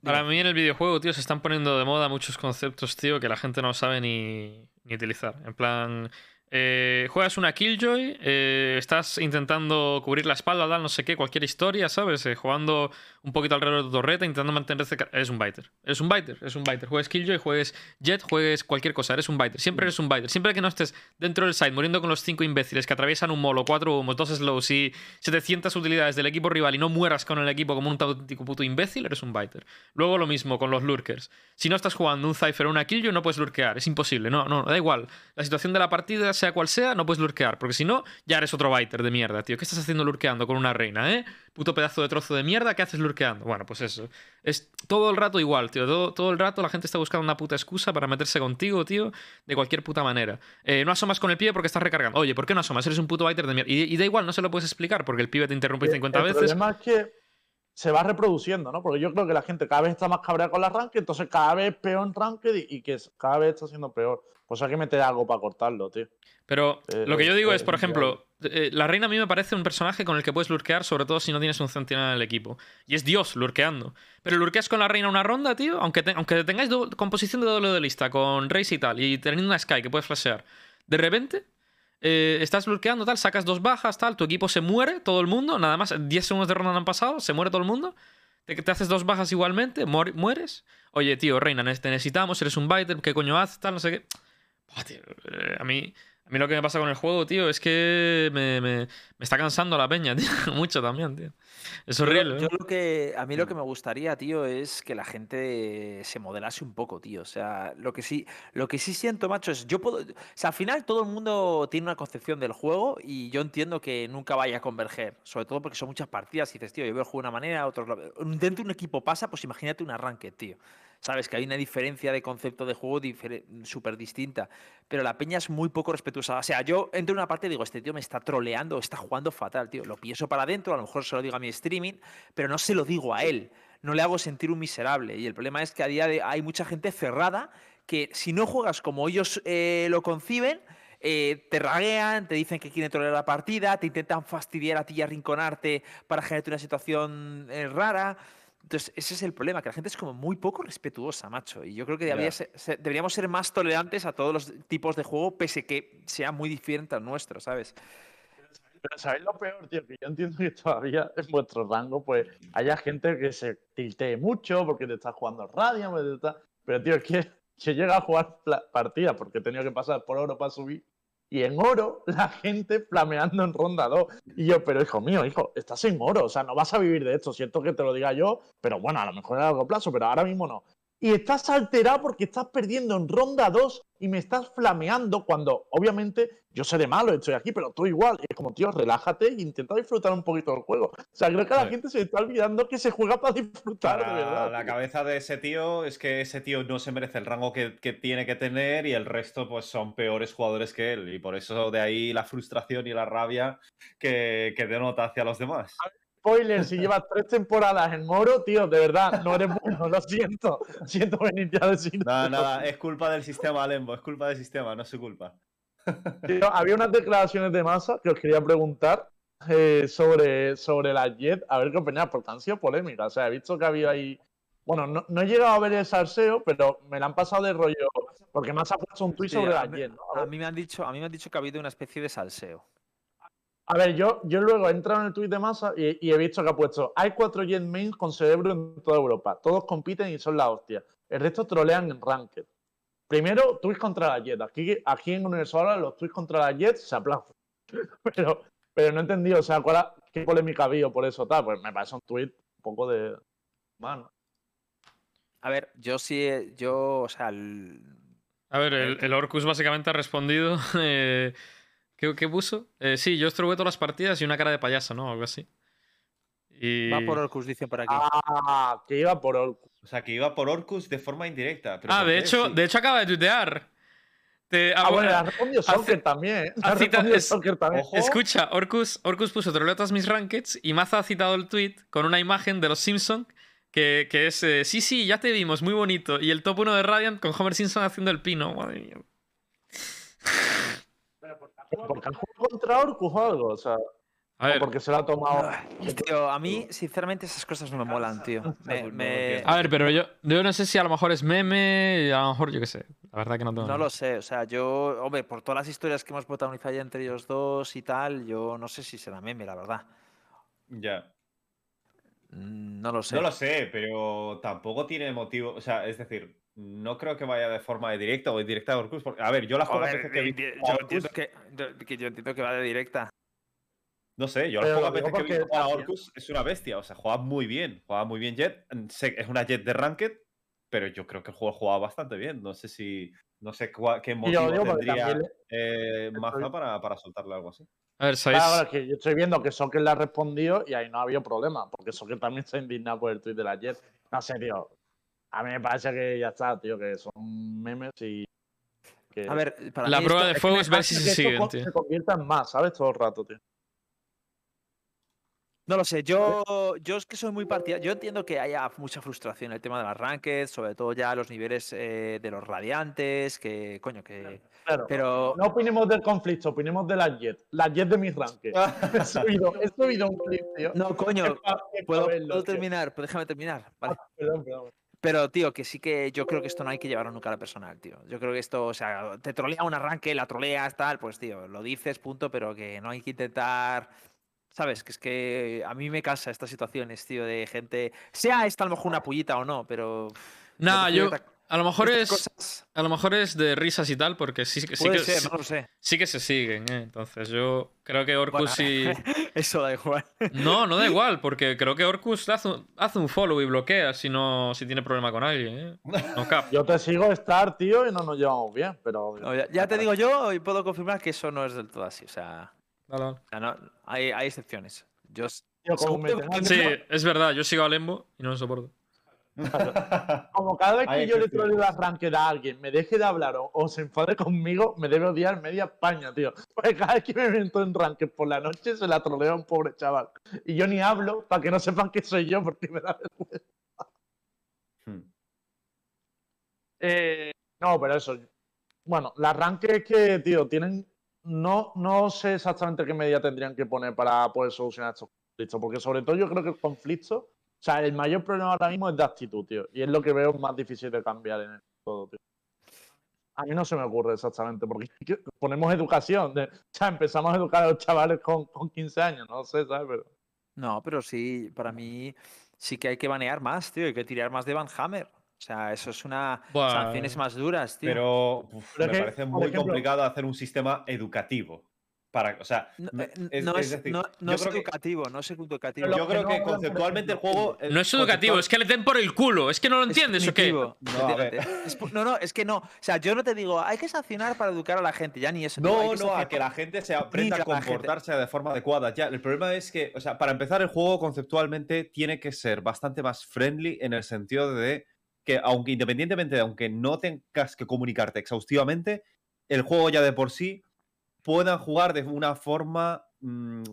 Para mí en el videojuego, tío, se están poniendo de moda muchos conceptos, tío, que la gente no sabe ni, ni utilizar. En plan, eh, juegas una Killjoy, eh, estás intentando cubrir la espalda, tal, no sé qué, cualquier historia, ¿sabes? Eh, jugando un poquito alrededor de tu torreta, intentando mantenerse... Eres un biter. Eres un biter, eres un biter. Juegues Killjoy, juegues Jet, juegues cualquier cosa, eres un biter. Siempre eres un biter. Siempre que no estés dentro del site muriendo con los cinco imbéciles que atraviesan un molo, cuatro humos, dos slows y 700 utilidades del equipo rival y no mueras con el equipo como un auténtico puto imbécil, eres un biter. Luego lo mismo con los lurkers. Si no estás jugando un Cypher o una Killjoy, no puedes lurkear. Es imposible. No, no, da igual. La situación de la partida, sea cual sea, no puedes lurkear. Porque si no, ya eres otro biter de mierda, tío. ¿Qué estás haciendo lurkeando con una reina, eh? Puto pedazo de trozo de mierda, ¿qué haces lurkeando? Bueno, pues eso. Es todo el rato igual, tío. Todo, todo el rato la gente está buscando una puta excusa para meterse contigo, tío, de cualquier puta manera. Eh, no asomas con el pie porque estás recargando. Oye, ¿por qué no asomas? Eres un puto biter de mierda. Y, y da igual, no se lo puedes explicar porque el pibe te interrumpe 50 el veces. problema es que se va reproduciendo, ¿no? Porque yo creo que la gente cada vez está más cabreada con la ranked, entonces cada vez es peor en ranked y, que cada vez está siendo peor. Pues hay que meter algo para cortarlo, tío. Pero Eh, lo que yo digo eh, es, por ejemplo, eh, la reina a mí me parece un personaje con el que puedes lurkear, sobre todo si no tienes un centinela en el equipo. Y es Dios lurkeando. Pero lurkeas con la reina una ronda, tío, aunque, te- aunque tengáis composición de doble de lista, con Race y tal, y teniendo una Sky que puedes flashear, de repente eh, estás lurkeando, tal, sacas dos bajas, tal, tu equipo se muere, todo el mundo, nada más 10 segundos de ronda han pasado, se muere todo el mundo. Te, te haces dos bajas igualmente, muer- mueres. Oye, tío, reina, te necesitamos, eres un biter, ¿qué coño haces? Tal, no sé qué. Eh, a mí, a mí lo que me pasa con el juego, tío, es que me, me- me está cansando la peña, tío. Mucho también, tío. Es Yo horrible. Yo lo que a mí lo que me gustaría, tío, es que la gente se modelase un poco, tío. O sea, lo que sí, lo que sí siento, macho, es yo puedo, o sea, al final todo el mundo tiene una concepción del juego y yo entiendo que nunca vaya a converger, sobre todo porque son muchas partidas y dices, tío, yo veo el juego de una manera, otros lo dentro de un equipo pasa, pues imagínate un arranque, tío. Sabes que hay una diferencia de concepto de juego súper distinta, pero la peña es muy poco respetuosa. O sea, yo entro en una parte y digo, este tío me está troleando, está jugando fatal, tío. Lo pienso para adentro, a lo mejor se lo digo a mi streaming, pero no se lo digo a él. No le hago sentir un miserable. Y el problema es que a día de hay mucha gente cerrada que si no juegas como ellos eh, lo conciben, eh, te raguean, te dicen que quieren trolear la partida, te intentan fastidiar a ti y arrinconarte para generarte una situación eh, rara. Entonces, ese es el problema, que la gente es como muy poco respetuosa, macho. Y yo creo que debería ser- ser- deberíamos ser más tolerantes a todos los tipos de juego, pese que sea muy diferente al nuestro, ¿sabes? Pero ¿sabéis lo peor, tío? Que yo entiendo que todavía en vuestro rango, pues, haya gente que se tiltee mucho porque te estás jugando te está- pero, tío, es que yo llego a jugar partidas porque he tenido que pasar por oro para subir. Y en oro, la gente flameando en ronda 2. Y yo, pero hijo mío, hijo, estás en oro, o sea, no vas a vivir de esto. Siento que te lo diga yo, pero bueno, a lo mejor a largo plazo, pero ahora mismo no. Y estás alterado porque estás perdiendo en ronda 2 y me estás flameando cuando, obviamente, yo seré malo, estoy aquí, pero tú igual. Y es como, tío, relájate e intenta disfrutar un poquito del juego. O sea, creo que a la gente se le está olvidando que se juega para disfrutar, de verdad. la tío. cabeza de ese tío es que ese tío no se merece el rango que, que tiene que tener y el resto pues son peores jugadores que él. Y por eso de ahí la frustración y la rabia que, que denota hacia los demás. Spoiler, si llevas tres temporadas en oro, tío, de verdad, no eres bueno, lo siento. Siento venir ya a decir. Nada, nada, es culpa del sistema, Lembo, es culpa del sistema, no es su culpa. Tío, había unas declaraciones de masa que os quería preguntar eh, sobre, sobre la Jet, a ver qué opináis, porque han sido polémicas. O sea, he visto que había ahí. Bueno, no, no he llegado a ver el salseo, pero me la han pasado de rollo. Porque más ha puesto un tuit Sí, sobre la mí- Jet. ¿no? A mí me han dicho, a mí me han dicho que ha habido una especie de salseo. A ver, yo, yo luego he entrado en el tuit de masa y, y he visto que ha puesto: hay cuatro Jet mains con cerebro en toda Europa. Todos compiten y son la hostia. El resto trolean en Ranked. Primero, tweets contra la Jet. Aquí, aquí en Universo ahora los tweets contra la Jet se aplauden. Pero, pero no he entendido, o sea, cuál ha- qué polémica ha habido por eso tal. Pues me parece un tweet un poco de. Bueno. A ver, yo sí, yo, o sea, el- A ver, el, el Orcus básicamente ha respondido. eh, ¿qué, qué puso? Eh, sí, yo estrugué todas las partidas y una cara de payaso, ¿no? Algo así. Y... va por Orcus, dicen por aquí. Ah, que iba por Orcus. O sea, que iba por Orcus de forma indirecta. pero Ah, ¿por de qué? hecho, Sí. de hecho acaba de tuitear. Te- Ah, ah, bueno, le ha bueno, respondido hace- Soccer también. ¿eh? Ha respondido es- Soccer también. Ojo. Escucha, Orcus, Orcus puso troleo todas mis rankeds y Maza ha citado el tweet con una imagen de los Simpsons Que, que es, eh, sí, sí, ya te vimos, muy bonito. Y el top 1 de Radiant con Homer Simpson haciendo el pino. Madre mía. Porque han jugado contra Orcus o algo, o sea, A o ver, porque se lo ha tomado. Tío, a mí, sinceramente, esas cosas no me molan, tío. Me- me- a ver, pero yo, yo no sé si a lo mejor es meme, y a lo mejor yo qué sé. La verdad que no tengo. No lo sé, o sea, yo, hombre, por todas las historias que hemos protagonizado ya entre ellos dos y tal, yo no sé si será meme, la verdad. Ya. Mm, No lo sé. No lo sé, pero tampoco tiene motivo. O sea, es decir, no creo que vaya de forma de directa o indirecta a Orcus. Porque, a ver, yo las pocas veces que he visto a yo entiendo que, yo- que yo entiendo que va de directa. No sé, yo las Pero pocas veces que he visto a Orcus es una bestia. O sea, juega muy bien. Juega muy bien Jet. Sé que es una Jet de Ranked, pero yo creo que el juego juega bastante bien. No sé si. No sé cua- qué motivo tendría también eh, Maza para, para soltarle algo así. A ver, ¿sabéis? Ahora que yo estoy viendo que Soccer le ha respondido y ahí no ha habido problema, porque Soccer también se ha indignado por el tweet de la Jet. No sé, tío. A mí me parece que ya está, tío, que son memes y. Que, A ver, para La mí prueba esto- de fuego es ver parece si que se siguen, tío. Se convierta en más, ¿sabes? Todo el rato, tío. No lo sé, yo, yo es que soy muy partidario. Yo entiendo que haya mucha frustración en el tema de las ranked, sobre todo ya los niveles eh, de los radiantes, que coño, que. Claro. Pero. No opinemos del conflicto, opinemos de la Jet. La Jet de mis ranques. He subido, he subido un clip, tío. No, coño, puedo, verlo, puedo tío. terminar, pero déjame terminar. Vale. Perdón, perdón. Pero, tío, que sí que yo creo que esto no hay que llevarlo nunca a la personal, tío. Yo creo que esto, o sea, te trolea un arranque, la troleas, tal, pues, tío, lo dices, punto, pero que no hay que intentar. ¿Sabes? Que es que a mí me cansa estas situaciones, tío, de gente. Sea esta a lo mejor una pullita o no, pero. Nah, yo. A lo mejor es. cosas- A lo mejor es de risas y tal, porque sí, que- sí, Puede que, ser, sí, no lo sé. sí que se siguen, ¿eh? Entonces yo creo que Orcus Bueno, sí. Eso da igual. No, no da igual, porque creo que Orcus hace un, hace un follow y bloquea si no si tiene problema con alguien, ¿eh? No cap. Yo te sigo Star, tío, y no nos llevamos bien, pero. No, ya, ya te digo yo y puedo confirmar que eso no es del todo así. O sea, Vale, vale. o sea, no, hay, hay excepciones. Yo, Tío, Sí, es verdad, yo sigo a Lembo y no lo soporto. como cada vez que yo le troleo la ranked a alguien, me deje de hablar o, o se enfade conmigo, me debe odiar media España, tío. Porque cada vez que me meto en ranked por la noche se la troleo a un pobre chaval. Y yo ni hablo para que no sepan que soy yo porque me da vergüenza. Hmm. Eh, no, pero eso. Bueno, la ranked es que, tío, tienen. No, no sé exactamente qué medida tendrían que poner para poder solucionar estos conflictos. Porque sobre todo yo creo que el conflicto. O sea, el mayor problema ahora mismo es de actitud, tío. Y es lo que veo más difícil de cambiar en esto todo, tío. A mí no se me ocurre exactamente, porque ponemos educación. de- o sea, empezamos a educar a los chavales con, con 15 años, no sé, ¿sabes? Pero, no, pero sí, para mí sí que hay que banear más, tío. Hay que tirar más de Van Hammer. O sea, eso es una. Buah. Sanciones más duras, tío. Pero uf, Pero me que, parece muy ejemplo- complicado hacer un sistema educativo. Para, o sea, No, eh, es, no es es, decir, no- es creo que- educativo, no es educativo. Pero yo creo que conceptualmente el juego. No es educativo, es que le den por el culo. Es que no lo entiendes, ¿o qué? No, no, no, es que no. O sea, yo no te digo, hay que sancionar para educar a la gente, ya ni eso. No, no, a que la gente se aprenda a comportarse de forma adecuada. Ya, el problema es que, o sea, para empezar, el juego conceptualmente tiene que ser bastante más friendly en el sentido de que, aunque independientemente de aunque no tengas que comunicarte exhaustivamente, el juego ya de por sí puedan jugar de una forma mm,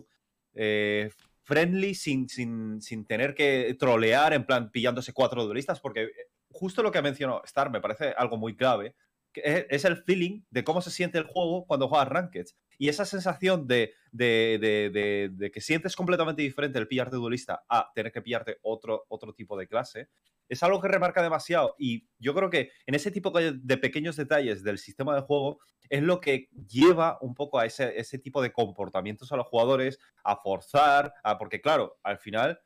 eh, friendly sin, sin, sin tener que trolear, en plan pillándose cuatro duelistas, porque eh, justo lo que ha mencionado Star me parece algo muy clave, que es, el feeling de cómo se siente el juego cuando juegas Rankeds. Y esa sensación de, de, de- de- de que sientes completamente diferente el pillarte duelista a tener que pillarte otro, otro tipo de clase, es algo que remarca demasiado. Y yo creo que en ese tipo de pequeños detalles del sistema de juego es lo que lleva un poco a ese, ese tipo de comportamientos a los jugadores, a forzar, a, porque claro, al final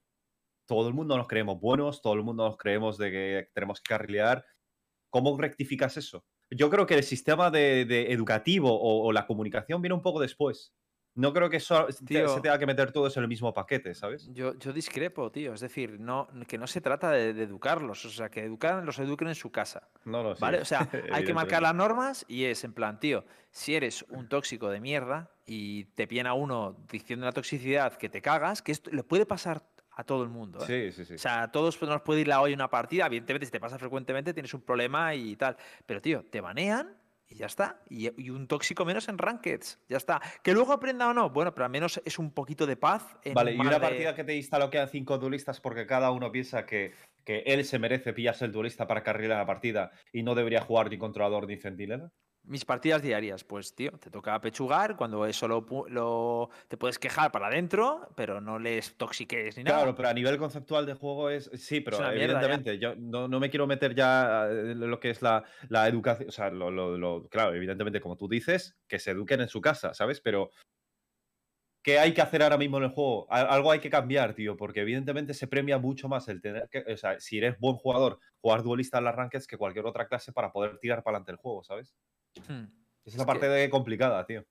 todo el mundo nos creemos buenos, todo el mundo nos creemos de que tenemos que carrilear. ¿Cómo rectificas eso? Yo creo que el sistema de, educativo o la comunicación viene un poco después. No creo que eso Tío. se tenga que meter todos en el mismo paquete, ¿sabes? Yo, yo discrepo, tío. Es decir, no, que no se trata de, de educarlos. O sea, que educar, los eduquen en su casa. No lo sé. ¿Vale? O sea, hay que marcar las normas y es en plan, tío, si eres un tóxico de mierda y te viene a uno diciendo una toxicidad que te cagas, que esto le puede pasar a todo el mundo. ¿eh? Sí, sí, sí. O sea, a todos nos puede ir la olla una partida. Evidentemente, si te pasa frecuentemente, tienes un problema y tal. Pero, tío, te banean y ya está. Y, y un tóxico menos en Rankeds. Ya está. Que luego aprenda o no. Bueno, pero al menos es un poquito de paz. En Vale, un y una de- partida que te instaloquean cinco duelistas porque cada uno piensa que, que él se merece pillarse el duelista para carrilar la partida y no debería jugar ni controlador ni centinela? Mis partidas diarias, pues tío, te toca pechugar, cuando eso lo, lo- te puedes quejar para adentro, pero no les toxiques ni nada. Claro, pero a nivel conceptual de juego es. Sí, pero evidentemente, yo no, no me quiero meter ya en lo que es la, la educación. O sea, lo, lo- lo- claro, evidentemente, como tú dices, que se eduquen en su casa, ¿sabes? Pero. ¿Qué hay que hacer ahora mismo en el juego? Al- Algo hay que cambiar, tío, porque evidentemente se premia mucho más el tener que. O sea, si eres buen jugador, jugar duelista en las rankings que cualquier otra clase para poder tirar para adelante el juego, ¿sabes? Hmm. Esa es la Es parte que- de complicada, tío.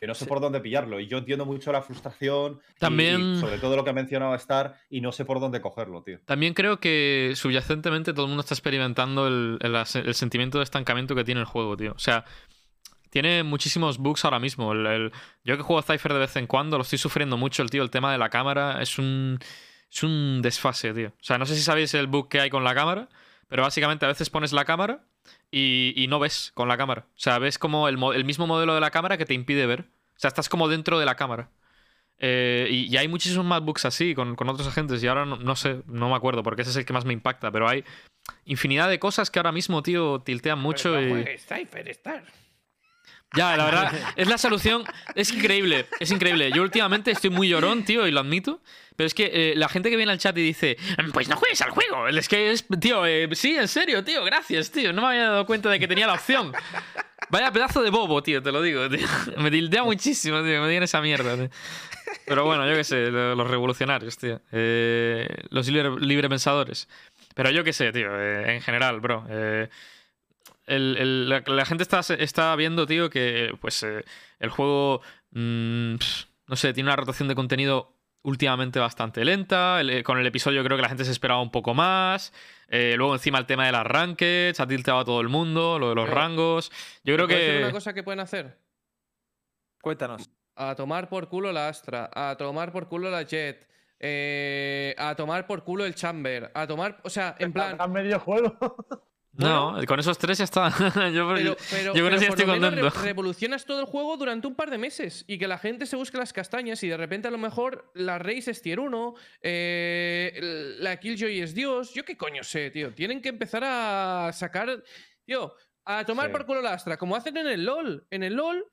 Que no sé Sí. por dónde pillarlo. Y yo entiendo mucho la frustración. También- Y, sobre todo lo que ha mencionado Star. Y no sé por dónde cogerlo, tío. También creo que subyacentemente todo el mundo está experimentando el, el el sentimiento de estancamiento que tiene el juego, tío. O sea, tiene muchísimos bugs ahora mismo. El- el- yo que juego Cypher de vez en cuando lo estoy sufriendo mucho. El tío, el tema de la cámara es un, es un desfase, tío. O sea, no sé si sabéis el bug que hay con la cámara, pero básicamente a veces pones la cámara y, y no ves con la cámara. O sea, ves como el, el mismo modelo de la cámara que te impide ver. O sea, estás como dentro de la cámara. Eh, y, y hay muchísimos más bugs así con, con otros agentes y ahora no, no sé, no me acuerdo porque ese es el que más me impacta, pero hay infinidad de cosas que ahora mismo, tío, tiltean mucho y... Cypher, Star. Ya, la verdad, es la solución. Es increíble, es increíble. Yo últimamente estoy muy llorón, tío, y lo admito. Pero es que eh, la gente que viene al chat y dice, pues no juegues al juego. Es que es, tío, eh, sí, en serio, tío, gracias, tío. No me había dado cuenta de que tenía la opción. Vaya pedazo de bobo, tío, te lo digo, tío. Me tiltea muchísimo, tío, me digan esa mierda, tío. Pero bueno, yo qué sé, lo- los revolucionarios, tío. Eh, los libre, librepensadores. Pero yo qué sé, tío, eh, en general, bro. El- el- la, la gente está, está viendo, tío, que pues eh, el juego, mm, no sé, tiene una rotación de contenido últimamente bastante lenta. El- eh, con el episodio creo que la gente se esperaba un poco más. Eh, luego encima el tema de las rankeds, ha tilteado a todo el mundo, lo de los Pero- rangos. Yo creo ¿Te puedo decir que... una cosa que pueden hacer? Cuéntanos. A tomar por culo la Astra, a tomar por culo la Jet, eh, a tomar por culo el Chamber, a tomar, o sea, en plan, Cargar medio juego. No, con esos tres ya está. yo, pero, yo estoy re- contento. revolucionas todo el juego durante un par de meses y que la gente se busque las castañas y de repente a lo mejor la Race es tier 1, eh, la Killjoy es Dios, yo qué coño sé, tío, tienen que empezar a sacar, tío, a tomar Sí. por culo la Astra, como hacen en el LOL, en el LOL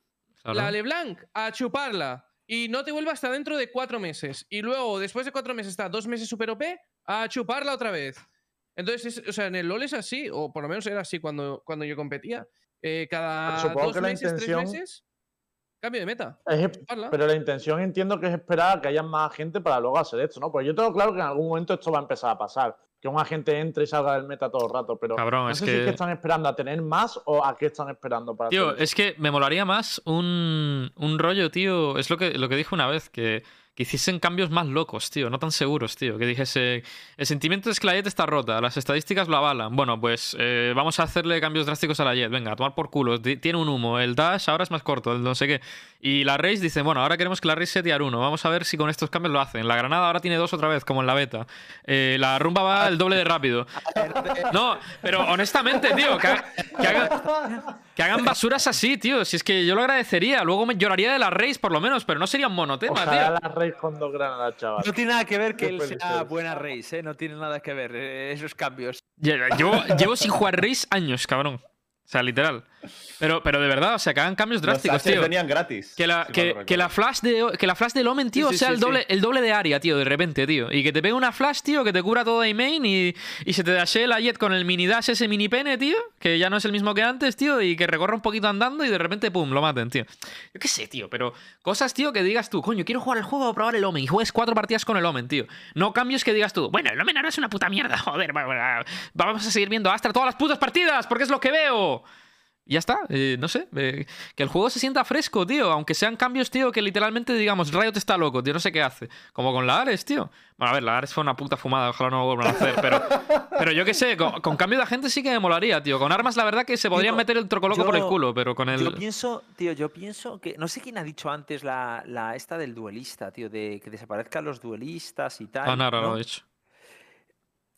Claro. la LeBlanc, a chuparla. Y no te vuelva hasta dentro de cuatro meses. Y luego, después de cuatro meses, está dos meses super OP, a chuparla otra vez. Entonces, es- o sea, en el LoL es así, o por lo menos era así cuando, cuando yo competía. Eh, cada supongo dos que la meses, intención- tres meses, cambio de meta. Es- pero la intención entiendo que es esperar a que haya más gente para luego hacer esto, ¿no? Pues yo tengo claro que en algún momento esto va a empezar a pasar. Que un agente entre y salga del meta todo el rato, pero Cabrón, no es sé si es que- están esperando a tener más o a qué están esperando para Tío, es que me molaría más un, un rollo, tío. Es lo que, lo que dije una vez, que, que hiciesen cambios más locos, tío, no tan seguros, tío. Que dijese, el sentimiento es que la Jet está rota, las estadísticas lo avalan. Bueno, pues eh, vamos a hacerle cambios drásticos a la Jet. Venga, a tomar por culo. Ti- Tiene un humo. El dash ahora es más corto, el no sé qué. Y la Race dice, bueno, ahora queremos que la Race sea tier 1. Vamos a ver si con estos cambios lo hacen. La Granada ahora tiene dos otra vez, como en la beta. Eh, la rumba va el doble de rápido. No, pero honestamente, tío, que, ha- que hagan, que hagan basuras así, tío. Si es que yo lo agradecería. Luego me lloraría de la Race, por lo menos, pero no sería un monotema, Ojalá tío. la Rey con dos granadas, chaval. No tiene nada que ver que Qué él sea ser. buena race, ¿eh? No tiene nada que ver eh, esos cambios. Lle- Llevo, llevo sin jugar Race años, cabrón. O sea, literal. Pero, pero de verdad, o sea, que hagan cambios drásticos, flashes tío. venían gratis. Que la, si que, la flash de que la flash del Omen, tío, Sí, sí, sea sí, el doble, el doble de área, tío, de repente, tío. Y que te pegue una flash, tío, que te cura todo de main y, y se te dashee la jet con el mini dash, ese mini pene, tío, que ya no es el mismo que antes, tío, y que recorra un poquito andando y de repente, pum, lo maten, tío. Yo qué sé, tío, pero cosas, tío, que digas tú, coño, quiero jugar el juego o probar el Omen y juegues cuatro partidas con el Omen, tío. No cambios que digas tú, bueno, el Omen ahora es una puta mierda, joder, va- va- vamos a seguir viendo Astra todas las putas partidas porque es lo que veo. Y ya está, eh, no sé, eh, que el juego se sienta fresco, tío, aunque sean cambios, tío, que literalmente digamos, Riot está loco, tío, no sé qué hace. Como con la Ares, tío. Bueno, a ver, la Ares fue una puta fumada, ojalá no lo vuelvan a hacer, pero, pero yo qué sé, con, con cambio de agente sí que me molaría, tío. Con armas, la verdad que se podrían Tío, meter el trocoloco por el culo, pero con el... Yo pienso, tío, yo pienso que. No sé quién ha dicho antes la, la esta del duelista, tío, de que desaparezcan los duelistas y tal. Ah, no, no, ¿no? lo he dicho.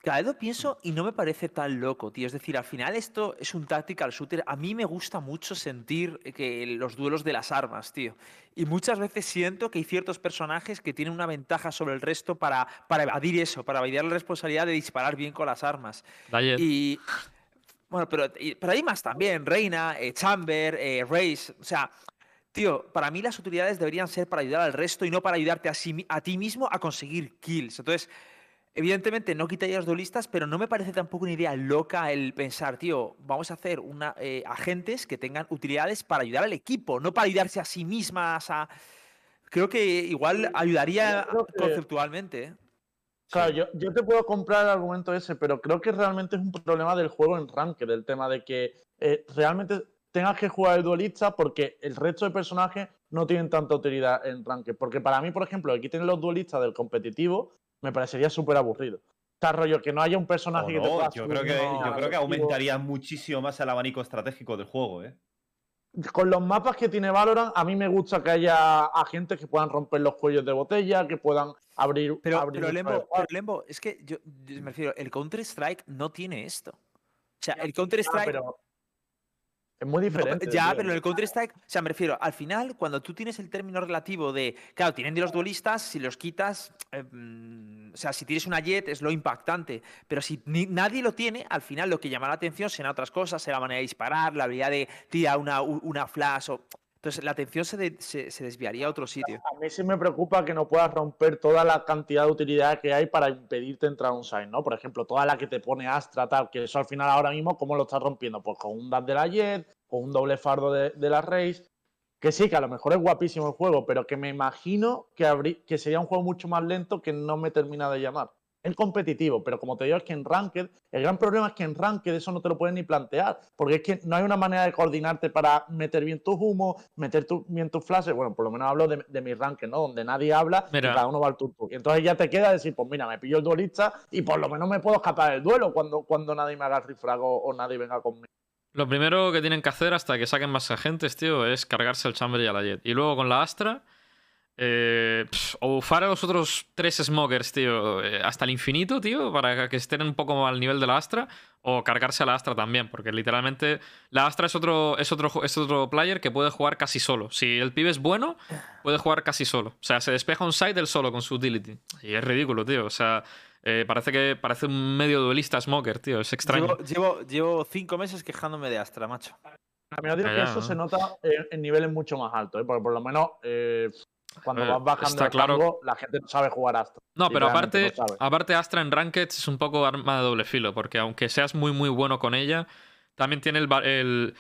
Cada vez lo pienso y no me parece tan loco, tío. Es decir, al final esto es un tactical shooter. A mí me gusta mucho sentir que los duelos de las armas, tío. Y muchas veces siento que hay ciertos personajes que tienen una ventaja sobre el resto para, para evadir eso, para evadir la responsabilidad de disparar bien con las armas. Dayet. Y. Bueno, pero, y- pero hay más también. Reina, eh, Chamber, eh, Race. O sea, tío, para mí las utilidades deberían ser para ayudar al resto y no para ayudarte a, sí a ti mismo a conseguir kills. Entonces, evidentemente no quitaría los duelistas, pero no me parece tampoco una idea loca el pensar, tío, vamos a hacer una, eh, agentes que tengan utilidades para ayudar al equipo, no para ayudarse a sí mismas. A... Creo que igual ayudaría que- conceptualmente. ¿eh? Claro, yo, yo te puedo comprar el argumento ese, pero creo que realmente es un problema del juego en Ranked, del tema de que eh, realmente tengas que jugar el duelista porque el resto de personajes no tienen tanta utilidad en Ranked. Porque para mí, por ejemplo, aquí tienen los duelistas del competitivo, me parecería súper aburrido. Está rollo que no haya un personaje O que te pueda yo creo que, yo creo que aumentaría muchísimo más el abanico estratégico del juego, ¿eh? Con los mapas que tiene Valorant, a mí me gusta que haya agentes que puedan romper los cuellos de botella, que puedan abrir. Pero, abrir pero, Lembo, pero, Lembo, es que yo, yo me refiero, el Counter-Strike no tiene esto. O sea, el Ah, Counter-Strike. pero es muy No, diferente. ya, pero en el Counter-Strike, o sea, me refiero, al final, cuando tú tienes el término relativo de, claro, tienen de los duelistas, si los quitas, eh, mm, o sea, si tienes una jet es lo impactante, pero si ni- nadie lo tiene, al final lo que llama la atención serán otras cosas, será la manera de disparar, la habilidad de tirar una, una flash, o... entonces la atención se, se, desviaría a otro sitio. A mí sí me preocupa que no puedas romper toda la cantidad de utilidad que hay para impedirte entrar a un site, ¿no? Por ejemplo, toda la que te pone Astra, tal, que eso al final ahora mismo, ¿cómo lo estás rompiendo? Pues con un dash de la Jet, con un doble fardo de, de la Race. Que sí, que a lo mejor es guapísimo el juego, pero que me imagino que, que sería un juego mucho más lento que no me termina de llamar. Es competitivo, pero como te digo, es que en Ranked, el gran problema es que en Ranked eso no te lo puedes ni plantear, porque es que no hay una manera de coordinarte para meter bien tus humos, meter tu- bien tus flashes. Bueno, por lo menos hablo de, de mi Ranked, ¿no? Donde nadie habla Mira. y cada uno va al turno. Y entonces ya te queda decir, pues mira, me pillo el duelista y por lo menos me puedo escapar del duelo cuando, cuando nadie me haga el rifrago o nadie venga conmigo. Lo primero que tienen que hacer hasta que saquen más agentes, tío, es cargarse el Chamber y a la Jet. Y luego con la Astra, eh, pf, o bufar a los otros tres Smokers, tío, eh, hasta el infinito, tío, para que estén un poco al nivel de la Astra, o cargarse a la Astra también, porque literalmente la Astra es otro, es otro, es otro player que puede jugar casi solo. Si el pibe es bueno, puede jugar casi solo. O sea, se despeja un side él solo con su utility. Y es ridículo, tío. O sea, eh, parece que parece un medio duelista Smoker, tío. Es extraño. Llevo, llevo, llevo cinco meses quejándome de Astra, macho. A mí digo Ya, que eso ¿no? se nota en, en niveles mucho más altos, ¿eh? porque por lo menos eh, cuando Eh, vas bajando está de claro- rango, la gente no sabe jugar Astra. No, pero aparte, no aparte Astra en Ranked es un poco arma de doble filo, porque aunque seas muy muy bueno con ella, también tiene el, el,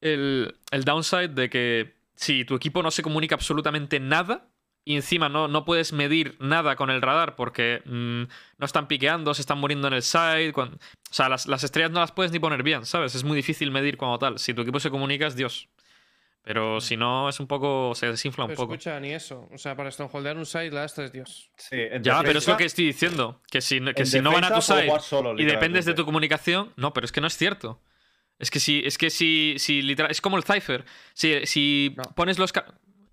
el, el downside de que si tu equipo no se comunica absolutamente nada y encima no, no puedes medir nada con el radar porque mm, no están piqueando, se están muriendo en el side, o sea, las, las estrellas no las puedes ni poner bien, ¿sabes? Es muy difícil medir como tal. Si tu equipo se comunica es Dios. Pero si no, es un poco. se desinfla un Pero poco. escucha, ni eso. O sea, para strongholdear un site, la Astra es Dios. Sí, en Ya, pero es lo que estoy diciendo. Que si, que si no van a tu side solo, y dependes de tu comunicación. No, pero es que no es cierto. Es que si, es que si, si literal. Es como el Cypher. Si, si No. pones los. ca-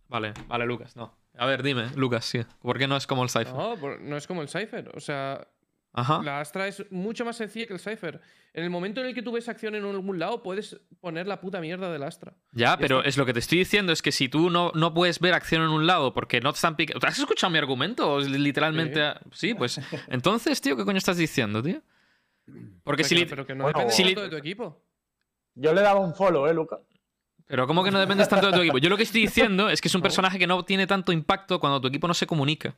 Vale, vale, Lucas, no. A ver, dime, Lucas, sí. ¿Por qué no es como el Cypher? No, no es como el Cypher. O sea, Ajá. la Astra es mucho más sencilla que el Cypher. En el momento en el que tú ves acción en algún lado, puedes poner la puta mierda del Astra. Ya, pero está. es lo que te estoy diciendo, es que si tú no, no puedes ver acción en un lado porque no te están picando... ¿Has escuchado mi argumento? ¿O Literalmente... Sí, pues... Entonces, tío, ¿qué coño estás diciendo, tío? Porque si... Pero, lit- pero que no Bueno, depende si tanto de tu equipo. Yo le daba un follow, ¿eh, Lucas? Pero ¿cómo que no dependes tanto de tu equipo? Yo lo que estoy diciendo es que es un personaje que no tiene tanto impacto cuando tu equipo no se comunica.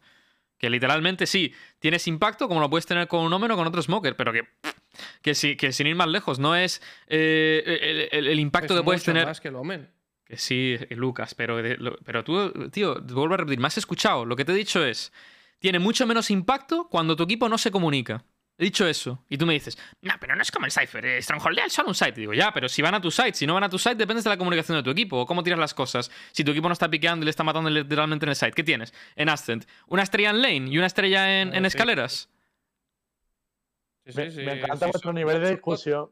Que literalmente sí, tienes impacto como lo puedes tener con un Omen o con otro Smoker, pero que, que, sí, que sin ir más lejos, no es eh, el, el- el impacto Es que puedes mucho tener... más que el Omen. Que sí, Lucas, pero, de- lo- pero tú, tío, te vuelvo a repetir, me has escuchado. Lo que te he dicho es, tiene mucho menos impacto cuando tu equipo no se comunica. He dicho eso. Y tú me dices, no, pero no es como el Cypher, eh, Strongholdea solo un site. Y digo, ya, pero si van a tu site, si no van a tu site, dependes de la comunicación de tu equipo. O cómo tiras las cosas. Si tu equipo no está piqueando y le está matando literalmente en el site, ¿qué tienes? En Ascent, una estrella en lane y una estrella en, Ah, en escaleras. Sí, Me, sí, sí, me encanta sí, vuestro nivel de discusión.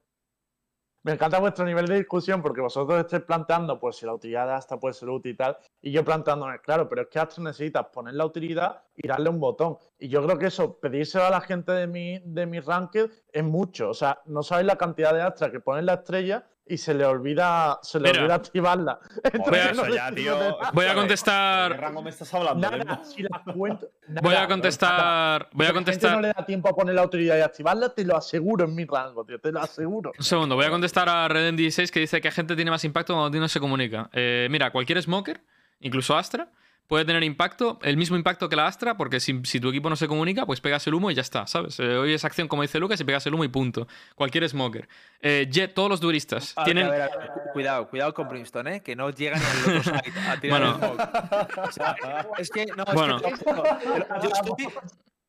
Me encanta vuestro nivel de discusión porque vosotros estáis planteando, pues si la utilidad de Astra puede ser útil y tal, y yo planteándome, claro, pero es que Astra necesitas poner la utilidad y darle un botón. Y yo creo que eso, pedírselo a la gente de mi, de mi ranked es mucho. O sea, no sabéis la cantidad de Astra que ponen la estrella y se le olvida, se le Mira. olvida activarla. Entonces, eso no ya, tío. Voy a ¿De qué contestar. rango me estás hablando? Nada, si la cuento. Voy a contestar. Voy a Si la gente no contestar. le da tiempo a poner la utilidad y activarla, te lo aseguro en mi rango, tío, te lo aseguro. Un segundo, voy a contestar a Reden 16 que dice que gente tiene más impacto cuando no se comunica. Eh, mira, cualquier smoker, incluso Astra, puede tener impacto, el mismo impacto que la Astra, porque si, si tu equipo no se comunica, pues pegas el humo y ya está, ¿sabes? Eh, hoy es acción como dice Lucas y pegas el humo y punto. Cualquier smoker. Eh, Jet, todos los duelistas A ver, tienen. a ver, a ver, cu- cuidado, cuidado con Brimstone, ¿eh? que no llegan al otro side a tirar Bueno. el smoke. O sea, es que no, es Bueno. que yo estoy-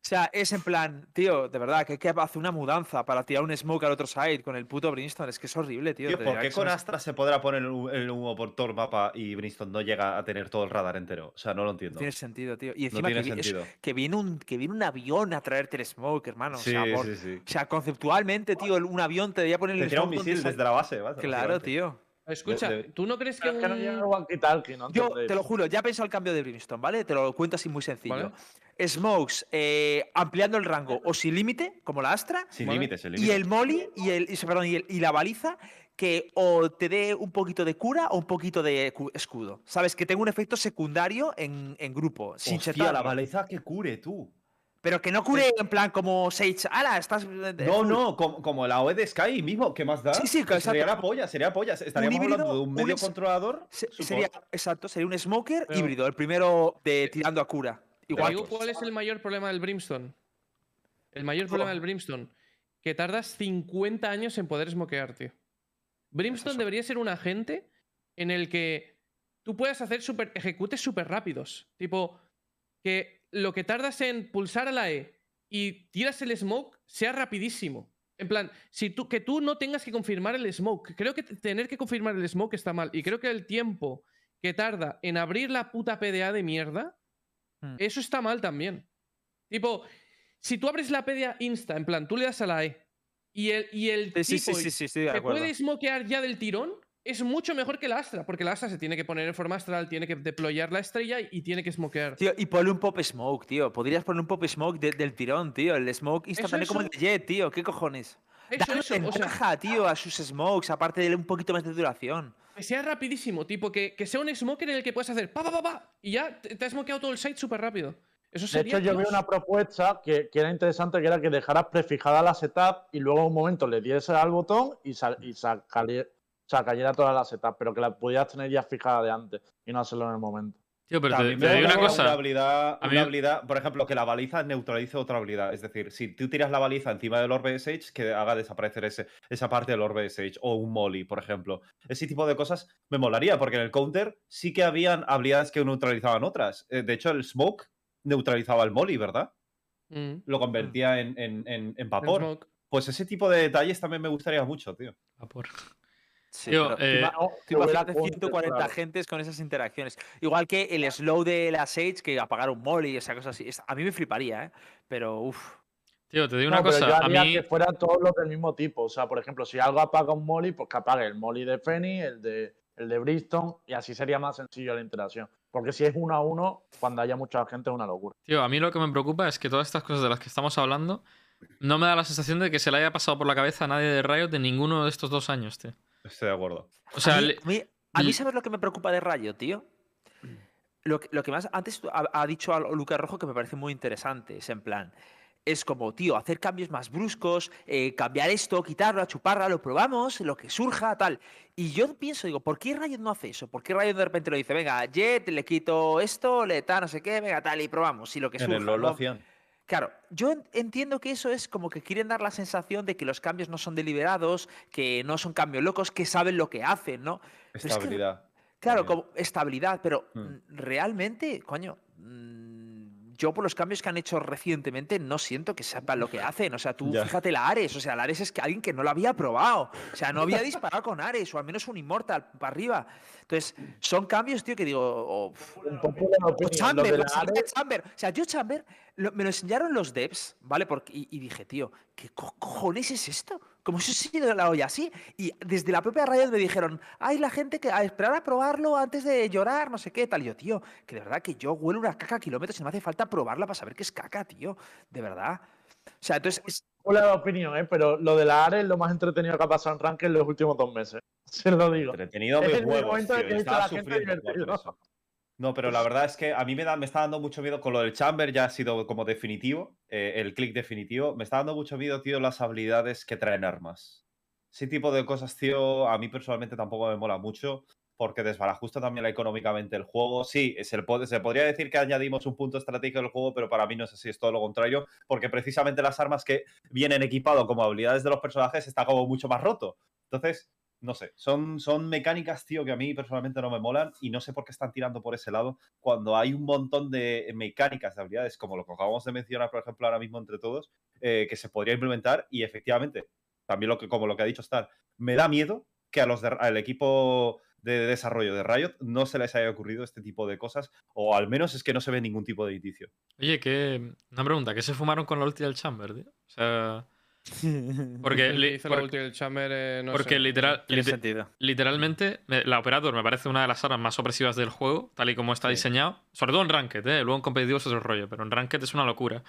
o sea, es en plan, tío, de verdad, que hay que hacer una mudanza para tirar un smoke al otro side con el puto Brimstone. Es que es horrible, tío. Tío, ¿por qué con son- Astra se podrá poner el hu- el humo por todo el mapa y Brimstone no llega a tener todo el radar entero? O sea, no lo entiendo. Tiene sentido, tío. Y No encima tiene que, es- sentido. que viene un, que viene un avión a traerte el smoke, hermano. Sí, o, sea, por- sí, sí. o sea, conceptualmente, tío, un avión te debería poner Te el tira un smoke donde misil sal- desde la base, ¿vale? Claro, tío. Escucha, ¿tú no crees que Es que no un... ¿no? Yo te lo juro, ya he pensado el cambio de Brimstone, ¿vale? Te lo cuento así muy sencillo. Vale. Smokes eh, ampliando el rango o sin límite, como la Astra, Sin Vale. límites, sin y el Molly y, el, y, perdón, y, el- y la baliza que o te dé un poquito de cura o un poquito de cu- escudo. Sabes, que tenga un efecto secundario en, en grupo, sin Hostia, chetarlo. la baliza que cure, tú. Pero que no cure en plan como Sage. ¡Hala! Estás. No, no, como, como la OE de Sky mismo, ¿qué más da? Sí, sí, Sería la polla, sería polla. Estaríamos híbrido, hablando de un medio controlador. Se- sería, exacto, sería un smoker Pero- híbrido, el primero de tirando a cura. Te Igual. digo cuál es el mayor problema del Brimstone. El mayor problema del Brimstone. Que tardas 50 años en poder smokear, tío. Brimstone debería ser un agente en el que tú puedas hacer super, ejecutes súper rápidos. Tipo, que lo que tardas en pulsar a la E y tiras el smoke sea rapidísimo. En plan, si tú, que tú no tengas que confirmar el smoke. Creo que tener que confirmar el smoke está mal. Y creo que el tiempo que tarda en abrir la puta PDA de mierda, Hmm. eso está mal también. Tipo, si tú abres la PDA insta, en plan, tú le das a la E y el, y el Sí, tipo sí, acuerdo. puede smokear ya del tirón, es mucho mejor que la Astra, porque la Astra se tiene que poner en forma astral, tiene que deployar la estrella y tiene que smokear. Tío, y ponle un pop smoke, tío. Podrías poner un pop smoke de- del tirón, tío. El smoke instantáneo como el de. Jet, tío. ¿Qué cojones? Eso, Dale eso, o sea, ventaja, tío, a sus smokes, aparte de un poquito más de duración. Que sea rapidísimo, tipo, que, que sea un smoker en el que puedas hacer pa, pa, pa, pa, y ya te, te has smokeado todo el site súper rápido. Eso De sería. hecho, yo vi una propuesta que, que era interesante, que era que dejaras prefijada la setup y luego en un momento le dieses al botón y, sal- y cayera toda la setup, pero que la pudieras tener ya fijada de antes y no hacerlo en el momento. Tío, pero te, digo una cosa. Una habilidad, A mí- una habilidad, por ejemplo, que la baliza neutralice otra habilidad. Es decir, si tú tiras la baliza encima del Orbe Sage, que haga desaparecer ese, esa parte del Orbe Sage. O un Molly, por ejemplo. Ese tipo de cosas me molaría, porque en el counter sí que habían habilidades que neutralizaban otras. Eh, De hecho, el Smoke neutralizaba el Molly, ¿verdad? Mm, Lo convertía en, en- en- en el vapor. Pues ese tipo de detalles también me gustaría mucho, tío. Vapor. Sí, tú eh, imagínate counter, 140 claro. gentes con esas interacciones. Igual que el slow de la Sage, que apagar un molly, esa cosa así. A mí me fliparía, ¿eh? Pero, uff. Tío, te digo No, una pero yo cosa. A haría mí. que fueran todos los del mismo tipo. O sea, por ejemplo, si algo apaga un molly, pues que apague el molly de Fenny, el de, el de Bristol, y así sería más sencillo la interacción. Porque si es uno a uno, cuando haya mucha gente es una locura. Tío, a mí lo que me preocupa es que todas estas cosas de las que estamos hablando no me da la sensación de que se le haya pasado por la cabeza a nadie de Riot de ninguno de estos dos años, tío. Estoy de acuerdo. O sea, a mí, le- a mí- a mí le- ¿sabes lo que me preocupa de Rayo, tío? Lo que, lo que más. Antes ha, ha dicho a Lucas Rojo que me parece muy interesante. Es en plan. Es como, tío, hacer cambios más bruscos, eh, cambiar esto, quitarlo, chuparla, lo probamos, lo que surja, tal. Y yo pienso, digo, ¿por qué Riot no hace eso? ¿Por qué Riot de repente lo dice, venga, Jet, le quito esto, le tal, no sé qué, venga, tal, y probamos, y lo que En surja. el LoL lo hacían. Claro, yo en- entiendo que eso es como que quieren dar la sensación de que los cambios no son deliberados, que no son cambios locos, que saben lo que hacen, ¿no? Pero es que Estabilidad. Claro, también. como estabilidad, pero Mm. mm, realmente, coño, mm, yo por los cambios que han hecho recientemente no siento que sepan lo que hacen. O sea, tú Ya. fíjate la Ares, o sea, la Ares es que alguien que no lo había probado. O sea, no había disparado con Ares, o al menos un Immortal para arriba. Entonces, son cambios, tío, que digo, oh, Un poco opinión. Chamber, Ares- Chamber. O sea, yo Chamber lo- me lo enseñaron los devs, ¿vale? Porque, y, y dije, tío, ¿qué co- cojones es esto? Como si se sido la olla así. Y desde la propia Riot me dijeron, hay la gente que a esperar a probarlo antes de llorar, no sé qué, tal. Y yo, tío, que de verdad que yo huelo una caca a kilómetros y no me hace falta probarla para saber que es caca, tío. De verdad. O sea, entonces es- Hola opinión, ¿eh? pero lo de la ARE es lo más entretenido que ha pasado en Rank en los últimos dos meses. Se lo digo. Entretenido el huevos, tío, que estaba la gente sufriendo. No, pero la verdad es que a mí me, da, me está dando mucho miedo con lo del Chamber, ya ha sido como definitivo, eh, el click definitivo. Me está dando mucho miedo, tío, las habilidades que traen armas. Ese tipo de cosas, tío, a mí personalmente tampoco me mola mucho, porque desbarajusta también económicamente el juego. Sí, se, le puede- se podría decir que añadimos un punto estratégico al juego, pero para mí no es así, es todo lo contrario, porque precisamente las armas que vienen equipado como habilidades de los personajes está como mucho más roto. Entonces, no sé, son, son mecánicas, tío, que a mí personalmente no me molan y no sé por qué están tirando por ese lado cuando hay un montón de mecánicas, de habilidades, como lo que acabamos de mencionar, por ejemplo, ahora mismo entre todos, eh, que se podría implementar y efectivamente, también lo que, como lo que ha dicho Star, me da miedo que a los de- al equipo de desarrollo de Riot no se les haya ocurrido este tipo de cosas, o al menos es que no se ve ningún tipo de indicio. Oye, que. Una pregunta, ¿qué se fumaron con la ulti del Chamber, tío? O sea. Porque, li- hizo la por- ulti del Chamber, eh, no porque sé. literal, tiene lite- sentido. literalmente, me- la Operator me parece una de las armas más opresivas del juego, tal y como está Sí. diseñado. Sobre todo en Ranked, ¿eh? Luego en competitivo es otro rollo, pero en Ranked es una locura.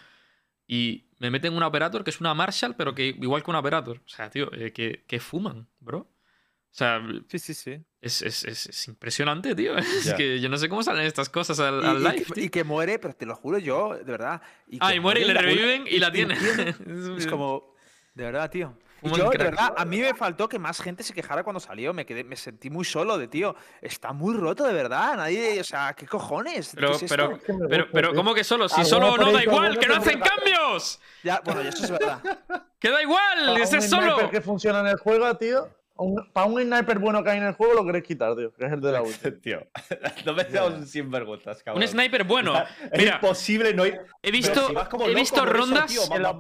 Y me meten una Operator que es una Marshall, pero que igual que una Operator. O sea, tío, eh, que, que fuman, bro. O sea, Sí, sí, sí. es, es- es- es impresionante, tío. Es que yo no sé cómo salen estas cosas al, Y, al y live. que, tío. y que muere, pero te lo juro yo, de verdad. Ah, que y muere y le reviven y la tiene. Es como, de verdad, tío. Y yo, de verdad, a mí me faltó que más gente se quejara cuando salió. Me quedé, me sentí muy solo de tío. Está muy roto, de verdad. Nadie, o sea, ¿qué cojones? Pero, ¿Qué es pero, pero, pero. ¿cómo que solo? Si Ah, solo no da igual, que no hacen cambios. Ya, bueno, eso es verdad. Que da igual, Para ese es solo. que funciona en el juego, tío. Un- para un sniper bueno que hay en el juego lo queréis quitar, tío. Que es el de la ulti. Tío, no me seas un sinvergüenzas, cabrón. Un sniper bueno. Es Mira, imposible no ir. he visto, si he loco visto eso, rondas. tío, por He la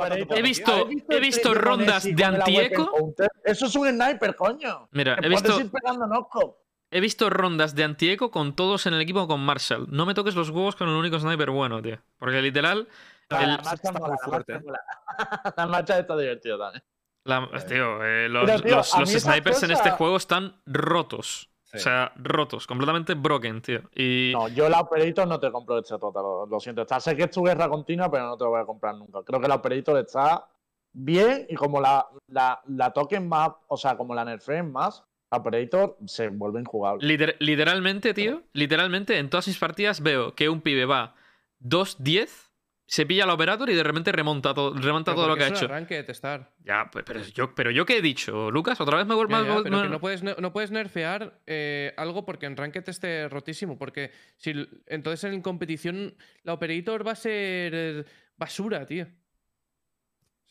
visto- vida. ¿Has visto he visto rondas de Antieco? Eso es un sniper, coño. Mira, he visto, ir pegando knocko. he visto rondas de Antieco con todos en el equipo con Marshall. No me toques los huevos con el único sniper bueno, tío. Porque literal, La el- marcha está muy la fuerte, mola. La marcha está divertida también. La- tío, eh, los, Pero, tío, los- snipers en este juego están rotos. Sí. O sea, rotos, completamente broken, tío. Y No, yo la Operator no te compro este total, lo, lo siento. Está, sé que es tu guerra continua, pero no te lo voy a comprar nunca. Creo que la Operator está bien y como la, la, la toquen más, o sea, como la nerfeen más, la Operator se vuelve injugable. liter- literalmente, tío, literalmente en todas mis partidas veo que un pibe va 2-10, se pilla al operator y de repente remonta todo, remonta todo lo que ha hecho. arranque de testar. Ya, pues, pero yo, pero yo qué he dicho, Lucas, otra vez me vuelvo más. pero que no puedes, no puedes nerfear eh, algo porque en Ranked esté rotísimo. Porque si entonces en competición la Operator va a ser eh, basura, tío.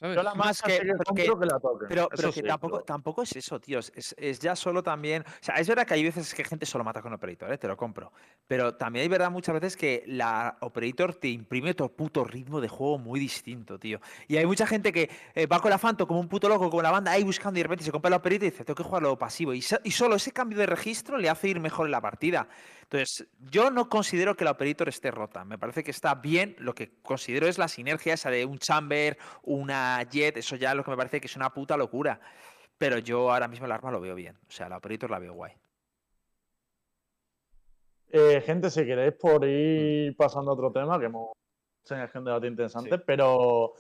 ¿Sabes? Yo la Más que- que que- la toquen. Pero, pero que sí, tampoco, pero- tampoco es eso, tío. Es, es ya solo también. O sea, es verdad que hay veces que gente solo mata con Operator, ¿eh? te lo compro. Pero también hay verdad muchas veces que la Operator te imprime otro puto ritmo de juego muy distinto, tío. Y hay mucha gente que eh, va con la Phantom como un puto loco, con la banda ahí buscando y de repente se compra la Operator y dice, tengo que jugarlo pasivo. Y, so- y solo ese cambio de registro le hace ir mejor en la partida. Entonces, yo no considero que la Operator esté rota. Me parece que está bien. Lo que considero es la sinergia esa de un Chamber, una Jet. Eso ya lo que me parece que es una puta locura. Pero yo ahora mismo el arma lo veo bien. O sea, la Operator la veo guay. Eh, gente, si queréis por Mm. ir pasando a otro tema, que hemos tenido un debate interesante, pero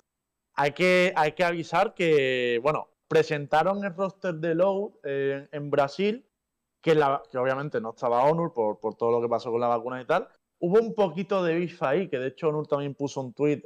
hay que, hay que avisar que, bueno, presentaron el roster de Load eh, en Brasil, que, obviamente no estaba Honor por, todo lo que pasó con la vacuna y tal. Hubo un poquito de beef ahí, que de hecho Honor también puso un tweet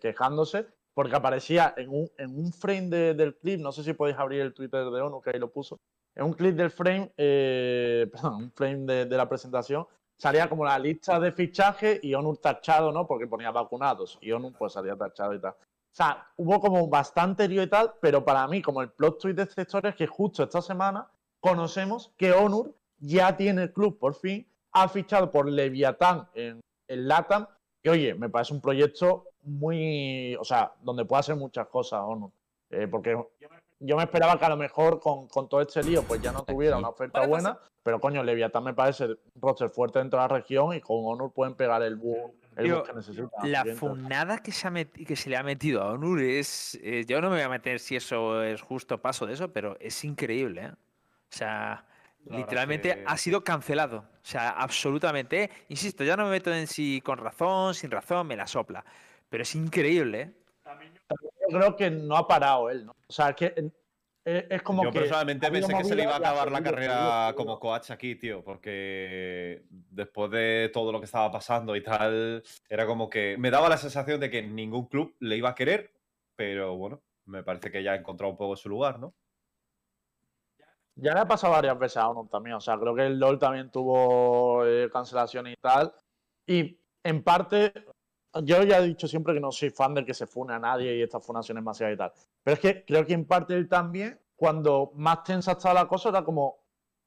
quejándose, porque aparecía en un, frame de- del clip, no sé si podéis abrir el Twitter de Honor, que ahí lo puso, en un clip del frame, eh, perdón, un frame de, de la presentación, salía como la lista de fichaje y Onur tachado, ¿no? Porque ponía vacunados y Onur pues salía tachado y tal. O sea, hubo como bastante lío y tal, pero para mí, como el plot twist de esta historia es que justo esta semana conocemos que Onur ya tiene el club, por fin, ha fichado por Leviatán en, en LATAM, que oye, me parece un proyecto muy, o sea, donde puede hacer muchas cosas Onur. Eh, porque yo me esperaba que a lo mejor con, con todo este lío pues ya no tuviera una oferta buena, pero coño, Leviatán me parece un roster fuerte dentro de la región y con Honor pueden pegar el boom el que necesita. La funada que se, ha met- que se le ha metido a Onur es. eh, yo no me voy a meter si eso es justo paso de eso, pero es increíble. ¿eh? O sea, La literalmente que- ha sido cancelado. O sea, absolutamente. ¿eh? Insisto, ya no me meto en si con razón, sin razón, me la sopla. Pero es increíble. ¿eh? Yo creo que no ha parado él, ¿no? O sea, es que eh, es, como Yo que. personalmente pensé que se le iba a acabar la seguido, carrera como coach aquí, tío, porque después de todo lo que estaba pasando y tal, era como que me daba la sensación de que ningún club le iba a querer, pero bueno, me parece que ya ha encontrado un poco su lugar, ¿no? Ya le ha pasado varias veces a uno también. O sea, creo que el LOL también tuvo eh, cancelaciones y tal. Y en parte, yo ya he dicho siempre que no soy fan del que se fune a nadie y estas funaciones masivas y tal. Pero es que creo que en parte él también, cuando más tensa estaba la cosa, era como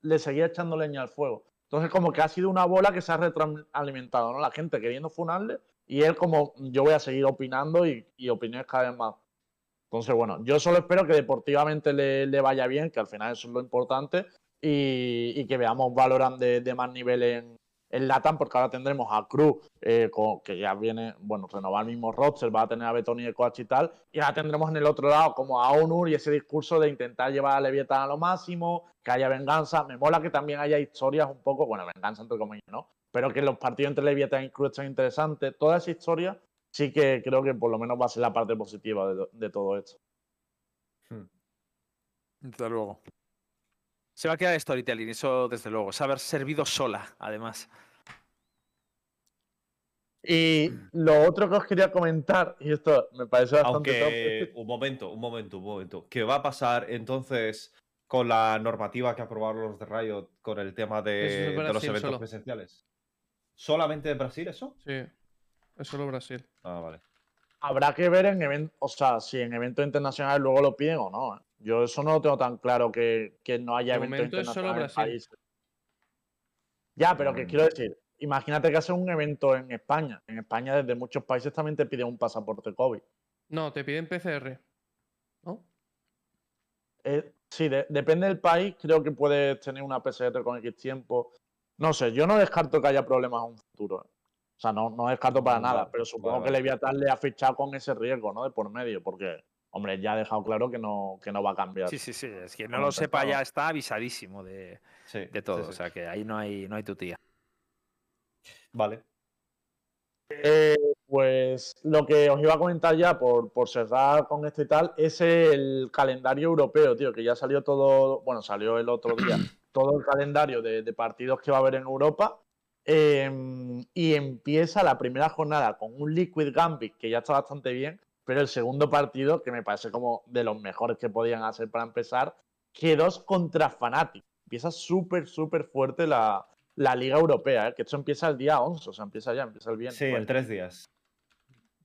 le seguía echando leña al fuego. Entonces, como que ha sido una bola que se ha retroalimentado, ¿no? La gente queriendo funarle y él como, yo voy a seguir opinando y, y opiniones cada vez más. Entonces, bueno, yo solo espero que deportivamente le, le vaya bien, que al final eso es lo importante, y, y que veamos Valorant de, de más nivel en, en LATAM, porque ahora tendremos a Cruz, eh, con- que ya viene, bueno, renovar el mismo roster, va a tener a Betoni de coach y tal, y ahora tendremos en el otro lado como a Onur y ese discurso de intentar llevar a Leviathan a lo máximo, que haya venganza. Me mola que también haya historias un poco, bueno, venganza entre comillas, ¿no? Pero que los partidos entre Leviathan y Cruz estén interesantes. Toda esa historia sí que creo que por lo menos va a ser la parte positiva de, de todo esto. Desde luego. Se va a quedar storytelling, eso desde luego. A haber servido sola, además. Y lo otro que os quería comentar, y esto me parece bastante top, Aunque, es que- un momento, un momento, un momento. ¿Qué va a pasar entonces con la normativa que aprobaron los de Riot con el tema de, es de los eventos solo. presenciales? ¿Solamente en Brasil eso? Sí, es solo Brasil. Ah, vale. habrá que ver en eventos, o sea, si en eventos internacionales luego lo piden o no. ¿eh? Yo eso no lo tengo tan claro que, que no haya De eventos momento es solo internacionales en Brasil. Ya, pero que Mm. quiero decir, imagínate que haces un evento en España. En España desde muchos países también te piden un pasaporte COVID. No, te piden PCR. ¿No? Eh, sí, de- depende del país, creo que puedes tener una PCR con X tiempo. No sé, yo no descarto que haya problemas en un futuro. O sea, no, no descarto para nada, pero supongo vale, que. Leviatán le ha fichado con ese riesgo, ¿no? De por medio, porque, hombre, ya ha dejado claro que no, que no va a cambiar. Sí, sí, sí. Es que no lo sepa ya está avisadísimo de, Sí, de todo. sí, sí. O sea que ahí no hay, no hay tu tía. Vale. Eh, pues lo que os iba a comentar ya por, por cerrar con esto y tal es el calendario europeo, tío, que ya salió todo, bueno, salió el otro día, todo el calendario de, de partidos que va a haber en Europa. Eh, y empieza la primera jornada con un Liquid Gambit que ya está bastante bien, pero el segundo partido, que me parece como de los mejores que podían hacer para empezar, que dos contra Fnatic. Empieza súper, súper fuerte la, la Liga Europea, ¿eh? que esto empieza el día 11, o sea, empieza ya, empieza el viernes. Sí, en tres días.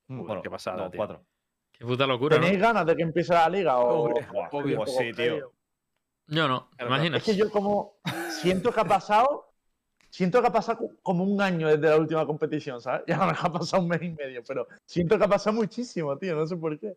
Joder, Bueno, qué pasada, no, tío. cuatro. Qué puta locura, ¿no? ¿Tenéis ganas de que empiece la liga? O... Obvio. pues sí, tío. Yo no, ¿te Claro, imaginas? Es que yo como siento que ha pasado, siento que ha pasado co- como un año desde la última competición, ¿sabes? Ya me ha pasado un mes y medio, pero siento que ha pasado muchísimo, tío, no sé por qué.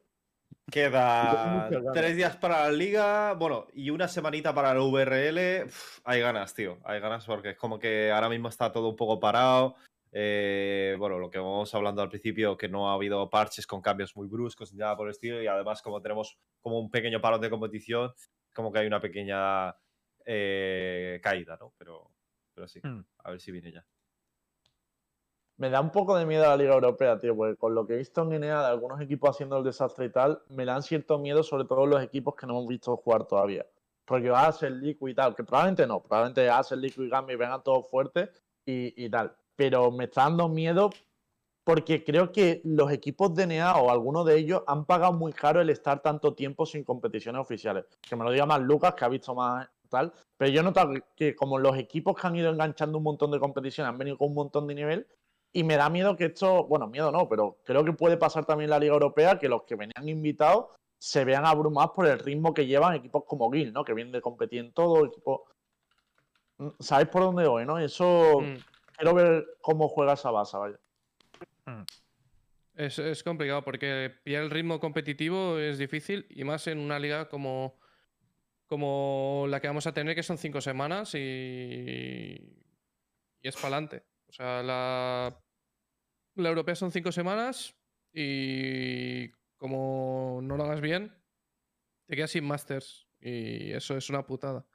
Queda tres días para la liga, bueno, y una semanita para la VRL. Uf, hay ganas, tío, hay ganas porque es como que ahora mismo está todo un poco parado. Eh, bueno, lo que vamos hablando al principio, que no ha habido parches con cambios muy bruscos ni nada por el estilo, y además como tenemos como un pequeño parón de competición, como que hay una pequeña eh, caída, ¿no? Pero, pero sí, Hmm. a ver si viene ya. Me da un poco de miedo a la Liga Europea, tío, porque con lo que he visto en NEA de algunos equipos haciendo el desastre y tal, me dan cierto miedo, sobre todo los equipos que no hemos visto jugar todavía. Porque Acer, Liquid y tal, que probablemente no, probablemente Acer, Liquid y Gambit vengan todos fuertes y, y tal. Pero me está dando miedo porque creo que los equipos de NEA o algunos de ellos han pagado muy caro el estar tanto tiempo sin competiciones oficiales. Que me lo diga más Lucas, que ha visto más tal. Pero yo he notado que, como los equipos que han ido enganchando un montón de competiciones han venido con un montón de nivel, y me da miedo que esto, bueno, miedo no, pero creo que puede pasar también en la Liga Europea que los que venían invitados se vean abrumados por el ritmo que llevan equipos como Gil, ¿no? Que vienen de competir en todo, equipos... Mm, ¿Sabéis por dónde voy, no? Eso... Mm. Quiero ver cómo juega esa base, vaya. Es, es complicado porque pillar el ritmo competitivo es difícil y más en una liga como, como la que vamos a tener, que son cinco semanas y, y es para adelante. O sea, la, La europea son cinco semanas y como no lo hagas bien, te quedas sin Masters. Y eso es una putada.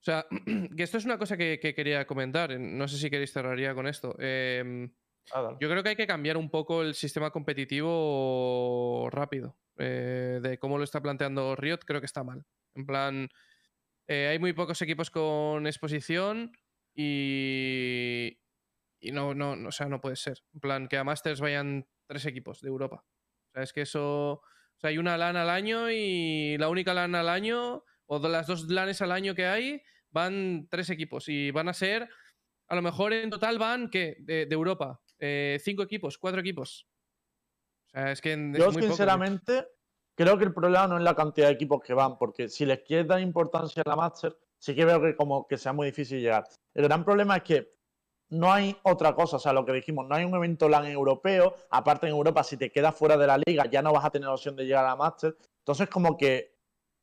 O sea, que esto es una cosa que, que quería comentar. No sé si queréis cerraría con esto. Em, Ah, yo creo que hay que cambiar un poco el sistema competitivo rápido. Eh, de cómo lo está planteando Riot, creo que está mal. En plan, eh, hay muy pocos equipos con exposición y. Y no, no, o sea, no puede ser. En plan, que a Masters vayan tres equipos de Europa. O sea, es que eso. O sea, hay una LAN al año y la única LAN al año, o las dos LANes al año que hay, van tres equipos. Y van a ser. A lo mejor en total van, ¿qué? De, de Europa. Eh, cinco equipos, cuatro equipos. O sea, es que. en- es Yo, poco, sinceramente, creo que el problema no es la cantidad de equipos que van, porque si les quieres dar importancia a la Master, sí que veo que como que sea muy difícil llegar. El gran problema es que no hay otra cosa, o sea, lo que dijimos, no hay un evento LAN europeo, aparte en Europa, si te quedas fuera de la liga, ya no vas a tener opción de llegar a la Master. Entonces, como que,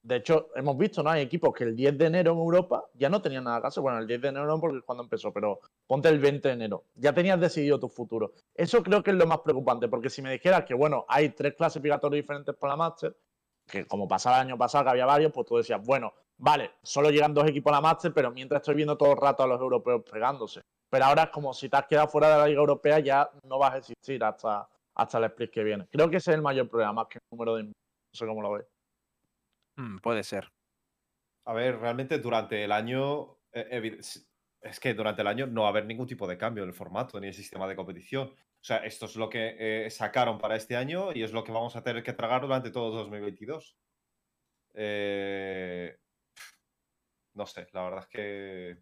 de hecho, hemos visto, ¿no? Hay equipos que el 10 de enero en Europa ya no tenían nada que hacer. Bueno, el 10 de enero no porque es cuando empezó, pero ponte el 20 de enero. Ya tenías decidido tu futuro. Eso creo que es lo más preocupante, porque si me dijeras que, bueno, hay tres clasificatorios diferentes para la Master, que como pasaba el año pasado que había varios, pues tú decías, bueno, vale, solo llegan dos equipos a la Master, pero mientras estoy viendo todo el rato a los europeos pegándose. Pero ahora es como si te has quedado fuera de la Liga Europea, ya no vas a existir hasta, hasta el split que viene. Creo que ese es el mayor problema, más que el número de... No sé cómo lo ves. Mm, puede ser. A ver, realmente durante el año, eh, es que durante el año no va a haber ningún tipo de cambio en el formato ni el sistema de competición. O sea, esto es lo que eh, sacaron para este año y es lo que vamos a tener que tragar durante todo 2022. Eh, no sé, la verdad es que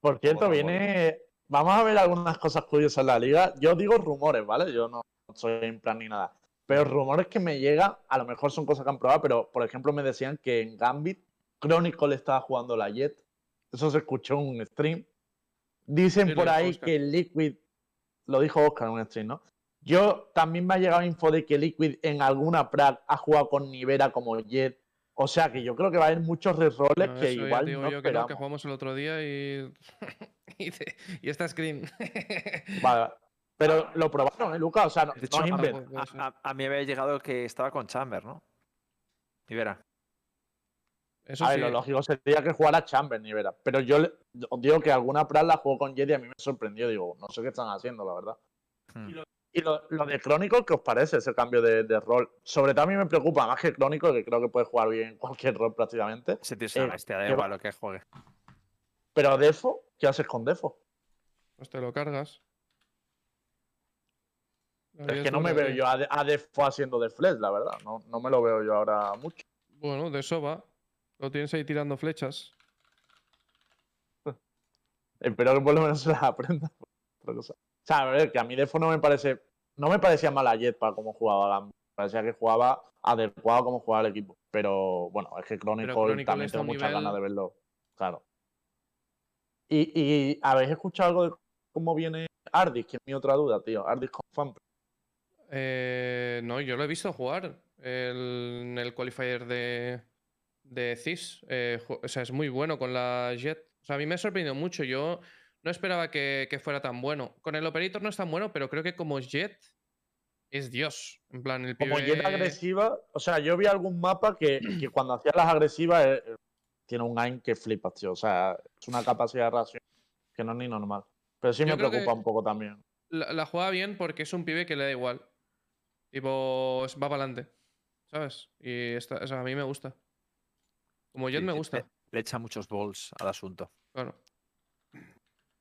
Por cierto, Otra viene. Vamos a ver algunas cosas curiosas en la liga. Yo digo rumores, ¿vale? Yo no soy en plan ni nada. Pero rumores que me llegan, a lo mejor son cosas que han probado, pero por ejemplo me decían que en Gambit Chronicle estaba jugando la Jet. Eso se escuchó en un stream. Dicen Sí, por ahí Oscar. que Liquid. Lo dijo Oscar en un stream, ¿no? Yo también me ha llegado info de que Liquid en alguna prac ha jugado con Nivera como Jet. O sea que yo creo que va a haber muchos reroles No, que igual digo no yo que no, que esperamos. jugamos el otro día y. y, te- y esta screen. Vale. Pero lo probaron, ¿eh, Lucas? O sea, no, De no hecho, es a-. A, a- a mí había llegado que estaba con Chamber, ¿no? Y verá. Eso A ver, sí. lo lógico sería que jugara Chamber, ni verás. Pero yo os digo que alguna Prat la jugó con Jet y a mí me sorprendió. Digo, no sé qué están haciendo, la verdad. Hmm. Y lo, lo de Chronicle, ¿qué os parece ese cambio de, de rol? Sobre todo a mí me preocupa más que Chronicle, que creo que puede jugar bien en cualquier rol prácticamente. Es una Eh, bestia, da igual lo que juegue. Pero Defo, ¿qué haces con Defo? Pues te lo cargas. Es que no me veo yo a, De- a Defo haciendo de Flash, la verdad. No, no me lo veo yo ahora mucho. Bueno, de eso va. Lo tienes ahí tirando flechas. Espero que por lo menos se las aprenda. Otra cosa. O sea, a ver, que a mí Defo no me parece. No me parecía mala Jet para cómo jugaba. Me parecía que jugaba adecuado como jugaba el equipo. Pero bueno, es que Chronicle, Chronicle también a tengo muchas nivel- ganas de verlo. Claro. Y, y ¿habéis escuchado algo de cómo viene Ardis? Que es mi otra duda, tío. Ardis con fan. Eh, no, yo lo he visto jugar el- en el qualifier de, de CIS. Eh, o sea, es muy bueno con la Jet. O sea, a mí me ha sorprendido mucho. Yo no esperaba que, que fuera tan bueno. Con el Operator no es tan bueno, pero creo que como Jet es Dios. En plan, el Como pibe- Jet agresiva, o sea, yo vi algún mapa que, que cuando hacía las agresivas eh, eh, tiene un aim que flipas, tío. O sea, es una capacidad de reacción que no es ni normal. Pero sí Yo me preocupa un poco también. la, la juega bien porque es un pibe que le da igual. Tipo, va para adelante. ¿Sabes? Y esta- o sea, a mí me gusta. Como Jet Sí, me gusta. Le, le echa muchos balls al asunto. Claro.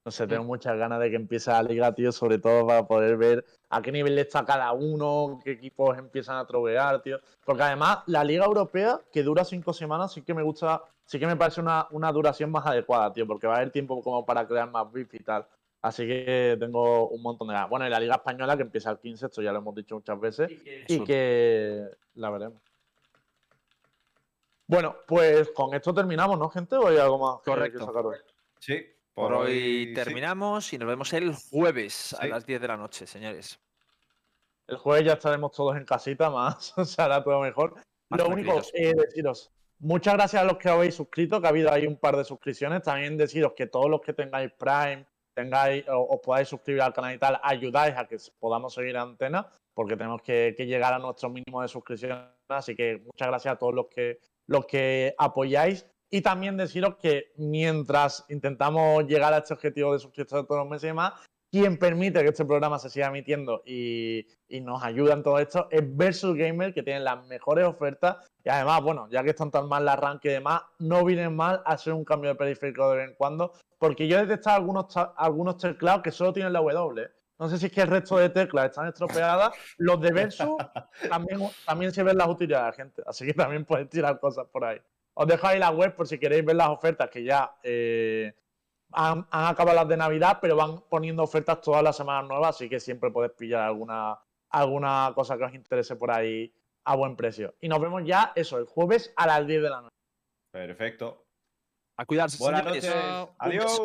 No sé, Mm. tengo muchas ganas de que empiece la liga, tío, sobre todo para poder ver a qué nivel está cada uno, qué equipos empiezan a trovear, tío. Porque además, la liga europea, que dura cinco semanas, sí que me gusta, sí que me parece una, una duración más adecuada, tío, porque va a haber tiempo como para crear más beef y tal. Así que tengo un montón de ganas. Bueno, y la liga española que empieza el 15, esto ya lo hemos dicho muchas veces, y que la veremos. Bueno, pues con esto terminamos, ¿no, gente? ¿O hay algo más que- que Correcto. sacar hoy? sí. Por hoy terminamos y nos vemos el jueves a Sí. las 10 de la noche, señores. El jueves ya estaremos todos en casita, más se hará todo mejor. Más Lo único, eh, deciros, muchas gracias a los que habéis suscrito, que ha habido ahí un par de suscripciones. También deciros que todos los que tengáis Prime, tengáis o os podáis suscribir al canal y tal, ayudáis a que podamos seguir en antena, porque tenemos que, llegar a nuestro mínimo de suscripción. Así que muchas gracias a todos los que, los que apoyáis. Y también deciros que mientras intentamos llegar a este objetivo de suscriptores todos los meses y demás, quien permite que este programa se siga emitiendo y, y nos ayuda en todo esto es Versus Gamer, que tiene las mejores ofertas. Y además, bueno, ya que están tan mal la arranque y demás, no vienen mal a hacer un cambio de periférico de vez en cuando, porque yo he detectado algunos, algunos teclados que solo tienen la W. No sé si es que el resto de teclas están estropeadas. Los de Versus también, también se ven las utilidades, gente. Así que también pueden tirar cosas por ahí. Os dejo ahí la web por si queréis ver las ofertas que ya eh, han, han acabado las de Navidad, pero van poniendo ofertas todas las semanas nuevas, así que siempre podéis pillar alguna, alguna cosa que os interese por ahí a buen precio. Y nos vemos ya, eso, el jueves a las 10 de la noche. Perfecto. A cuidarse, Buenas señores. noches. Adiós.